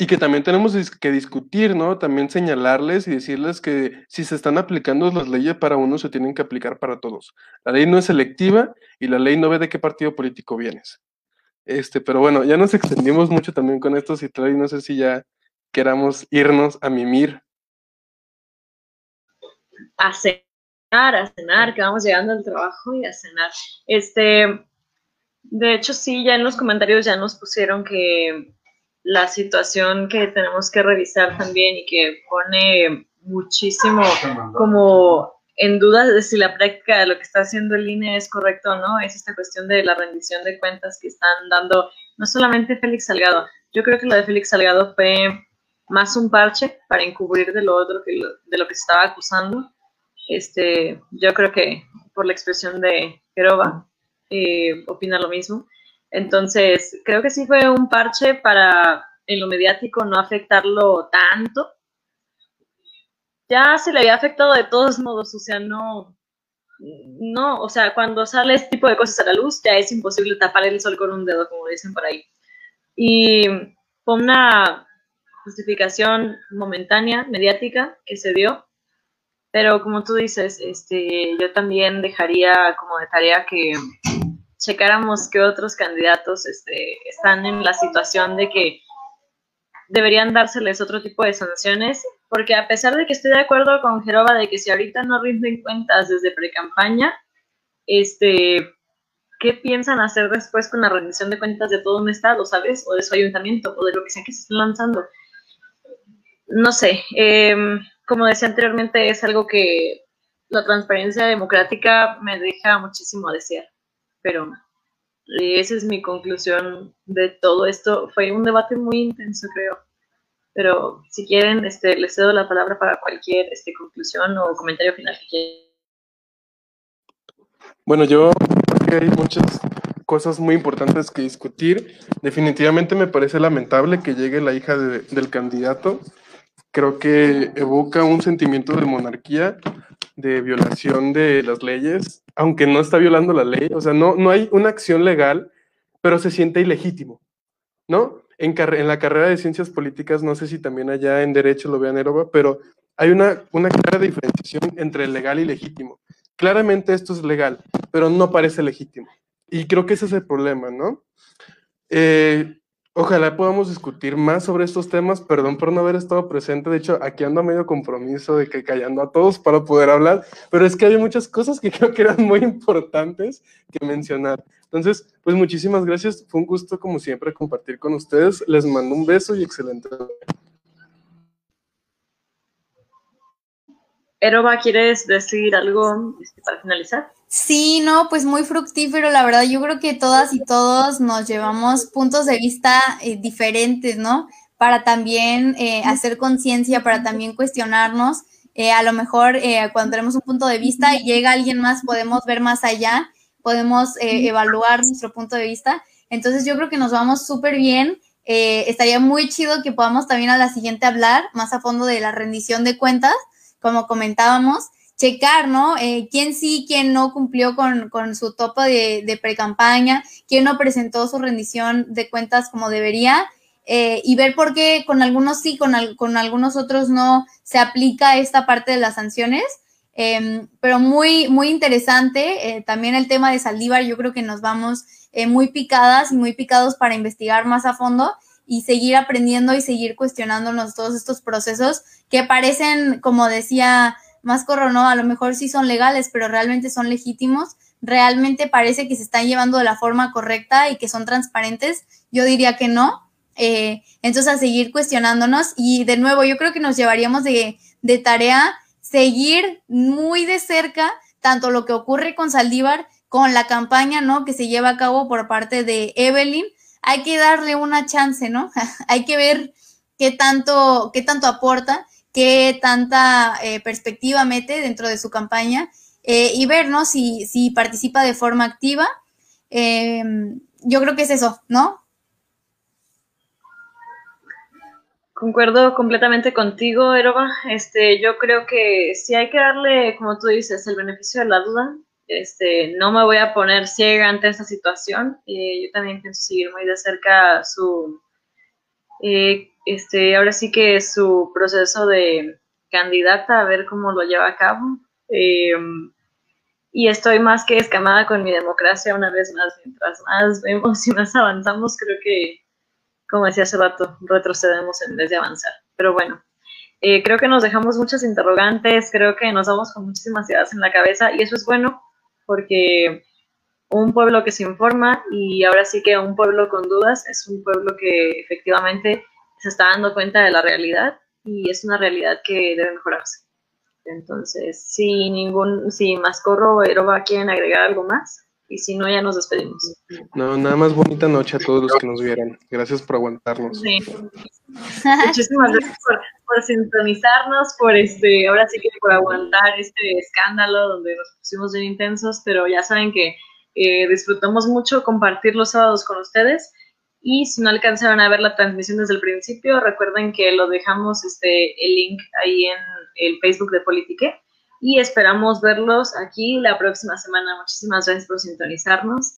y que también tenemos que discutir, ¿no? También señalarles y decirles que si se están aplicando las leyes para uno, se tienen que aplicar para todos. La ley no es selectiva y la ley no ve de qué partido político vienes. Este, pero bueno, ya nos extendimos mucho también con esto, y no sé si ya queramos irnos a mimir. Hace a cenar, que vamos llegando al trabajo y a cenar. Este, de hecho, sí, ya en los comentarios ya nos pusieron que la situación que tenemos que revisar también y que pone muchísimo como en duda de si la práctica de lo que está haciendo el INE es correcto o no, es esta cuestión de la rendición de cuentas que están dando no solamente Félix Salgado, yo creo que lo de Félix Salgado fue más un parche para encubrir de lo otro que de lo que se estaba acusando. Este, yo creo que por la expresión de Gerova, eh, opina lo mismo. Entonces, creo que sí fue un parche para en lo mediático no afectarlo tanto. Ya se le había afectado de todos modos, o sea, no, no, o sea, cuando sale este tipo de cosas a la luz, ya es imposible tapar el sol con un dedo, como dicen por ahí. Y fue una justificación momentánea, mediática, que se dio, pero como tú dices, este, yo también dejaría como de tarea que checáramos que otros candidatos este, están en la situación de que deberían dárseles otro tipo de sanciones, porque a pesar de que estoy de acuerdo con Jerova de que si ahorita no rinden cuentas desde pre-campaña, este, ¿qué piensan hacer después con la rendición de cuentas de todo un estado, sabes? O de su ayuntamiento, o de lo que sea que se estén lanzando. No sé, em, como decía anteriormente, es algo que la transparencia democrática me deja muchísimo a desear, pero esa es mi conclusión de todo esto. Fue un debate muy intenso, creo. Pero si quieren, este, les cedo la palabra para cualquier este, conclusión o comentario final que quieran. Bueno, yo creo que hay muchas cosas muy importantes que discutir. Definitivamente me parece lamentable que llegue la hija del candidato. Creo que evoca un sentimiento de monarquía, de violación de las leyes, aunque no está violando la ley, o sea, no, no hay una acción legal, pero se siente ilegítimo, ¿no? En, en la carrera de ciencias políticas, no sé si también allá en derecho lo vean Eroba, pero hay una, una clara diferenciación entre legal y legítimo. Claramente esto es legal, pero no parece legítimo. Y creo que ese es el problema, ¿no? Eh, Ojalá podamos discutir más sobre estos temas. Perdón por no haber estado presente. De hecho, aquí ando medio compromiso de que callando a todos para poder hablar, pero es que hay muchas cosas que creo que eran muy importantes que mencionar. Entonces, pues muchísimas gracias. Fue un gusto, como siempre, compartir con ustedes. Les mando un beso y excelente. Eroba, ¿quieres decir algo este, para finalizar? Sí, no, pues muy fructífero, la verdad. Yo creo que todas y todos nos llevamos puntos de vista eh, diferentes, ¿no? Para también eh, hacer conciencia, para también cuestionarnos. Eh, a lo mejor cuando tenemos un punto de vista y llega alguien más, podemos ver más allá, podemos evaluar nuestro punto de vista. Entonces yo creo que nos vamos súper bien. estaría muy chido que podamos también a la siguiente hablar más a fondo de la rendición de cuentas, como comentábamos checar, ¿no? Eh, quién sí, quién no cumplió con, su topo de, de pre-campaña, quién no presentó su rendición de cuentas como debería, eh, y ver por qué con algunos sí, con, con, algunos otros no se aplica esta parte de las sanciones. Em, pero muy, muy interesante. Eh, también el tema de Saldívar, yo creo que nos vamos muy picadas y muy picados para investigar más a fondo y seguir aprendiendo y seguir cuestionándonos todos estos procesos que parecen, como decía más ¿no? A lo mejor sí son legales, pero realmente son legítimos. Realmente parece que se están llevando de la forma correcta y que son transparentes. Yo diría que no. Eh, entonces, a seguir cuestionándonos. Y de nuevo, yo creo que nos llevaríamos de, de tarea seguir muy de cerca tanto lo que ocurre con Saldívar, con la campaña, ¿no? Que se lleva a cabo por parte de Evelyn. Hay que darle una chance, ¿no? Hay que ver qué tanto, qué tanto aporta qué tanta eh, perspectiva mete dentro de su campaña eh, y ver, ¿no? Si, si, participa de forma activa. Em, yo creo que es eso, ¿no? Concuerdo completamente contigo, Eroba. Este, yo creo que si hay que darle, como tú dices, el beneficio de la duda. Este, no me voy a poner ciega ante esta situación. Eh, yo también pienso seguir muy de cerca su, este, ahora sí que su proceso de candidata, a ver cómo lo lleva a cabo. Em, y estoy más que escamada con mi democracia una vez más. Mientras más vemos y más avanzamos, creo que, como decía hace rato, retrocedemos en vez de avanzar. Pero bueno, eh, creo que nos dejamos muchas interrogantes, creo que nos vamos con muchísimas ideas en la cabeza y eso es bueno porque un pueblo que se informa y ahora sí que un pueblo con dudas es un pueblo que efectivamente se está dando cuenta de la realidad y es una realidad que debe mejorarse. Entonces, si ningún, si Mascorro o Eroba quieren agregar algo más. y si no, ya nos despedimos. No, nada más bonita noche a todos los que nos vieron. Gracias por aguantarnos. Sí. Muchísimas gracias por, sintonizarnos, por este, ahora sí que por aguantar este escándalo donde nos pusimos bien intensos, pero ya saben que eh, disfrutamos mucho compartir los sábados con ustedes. Y si no alcanzaron a ver la transmisión desde el principio, recuerden que lo dejamos este, el link ahí en el Facebook de Politique y esperamos verlos aquí la próxima semana. Muchísimas gracias por sintonizarnos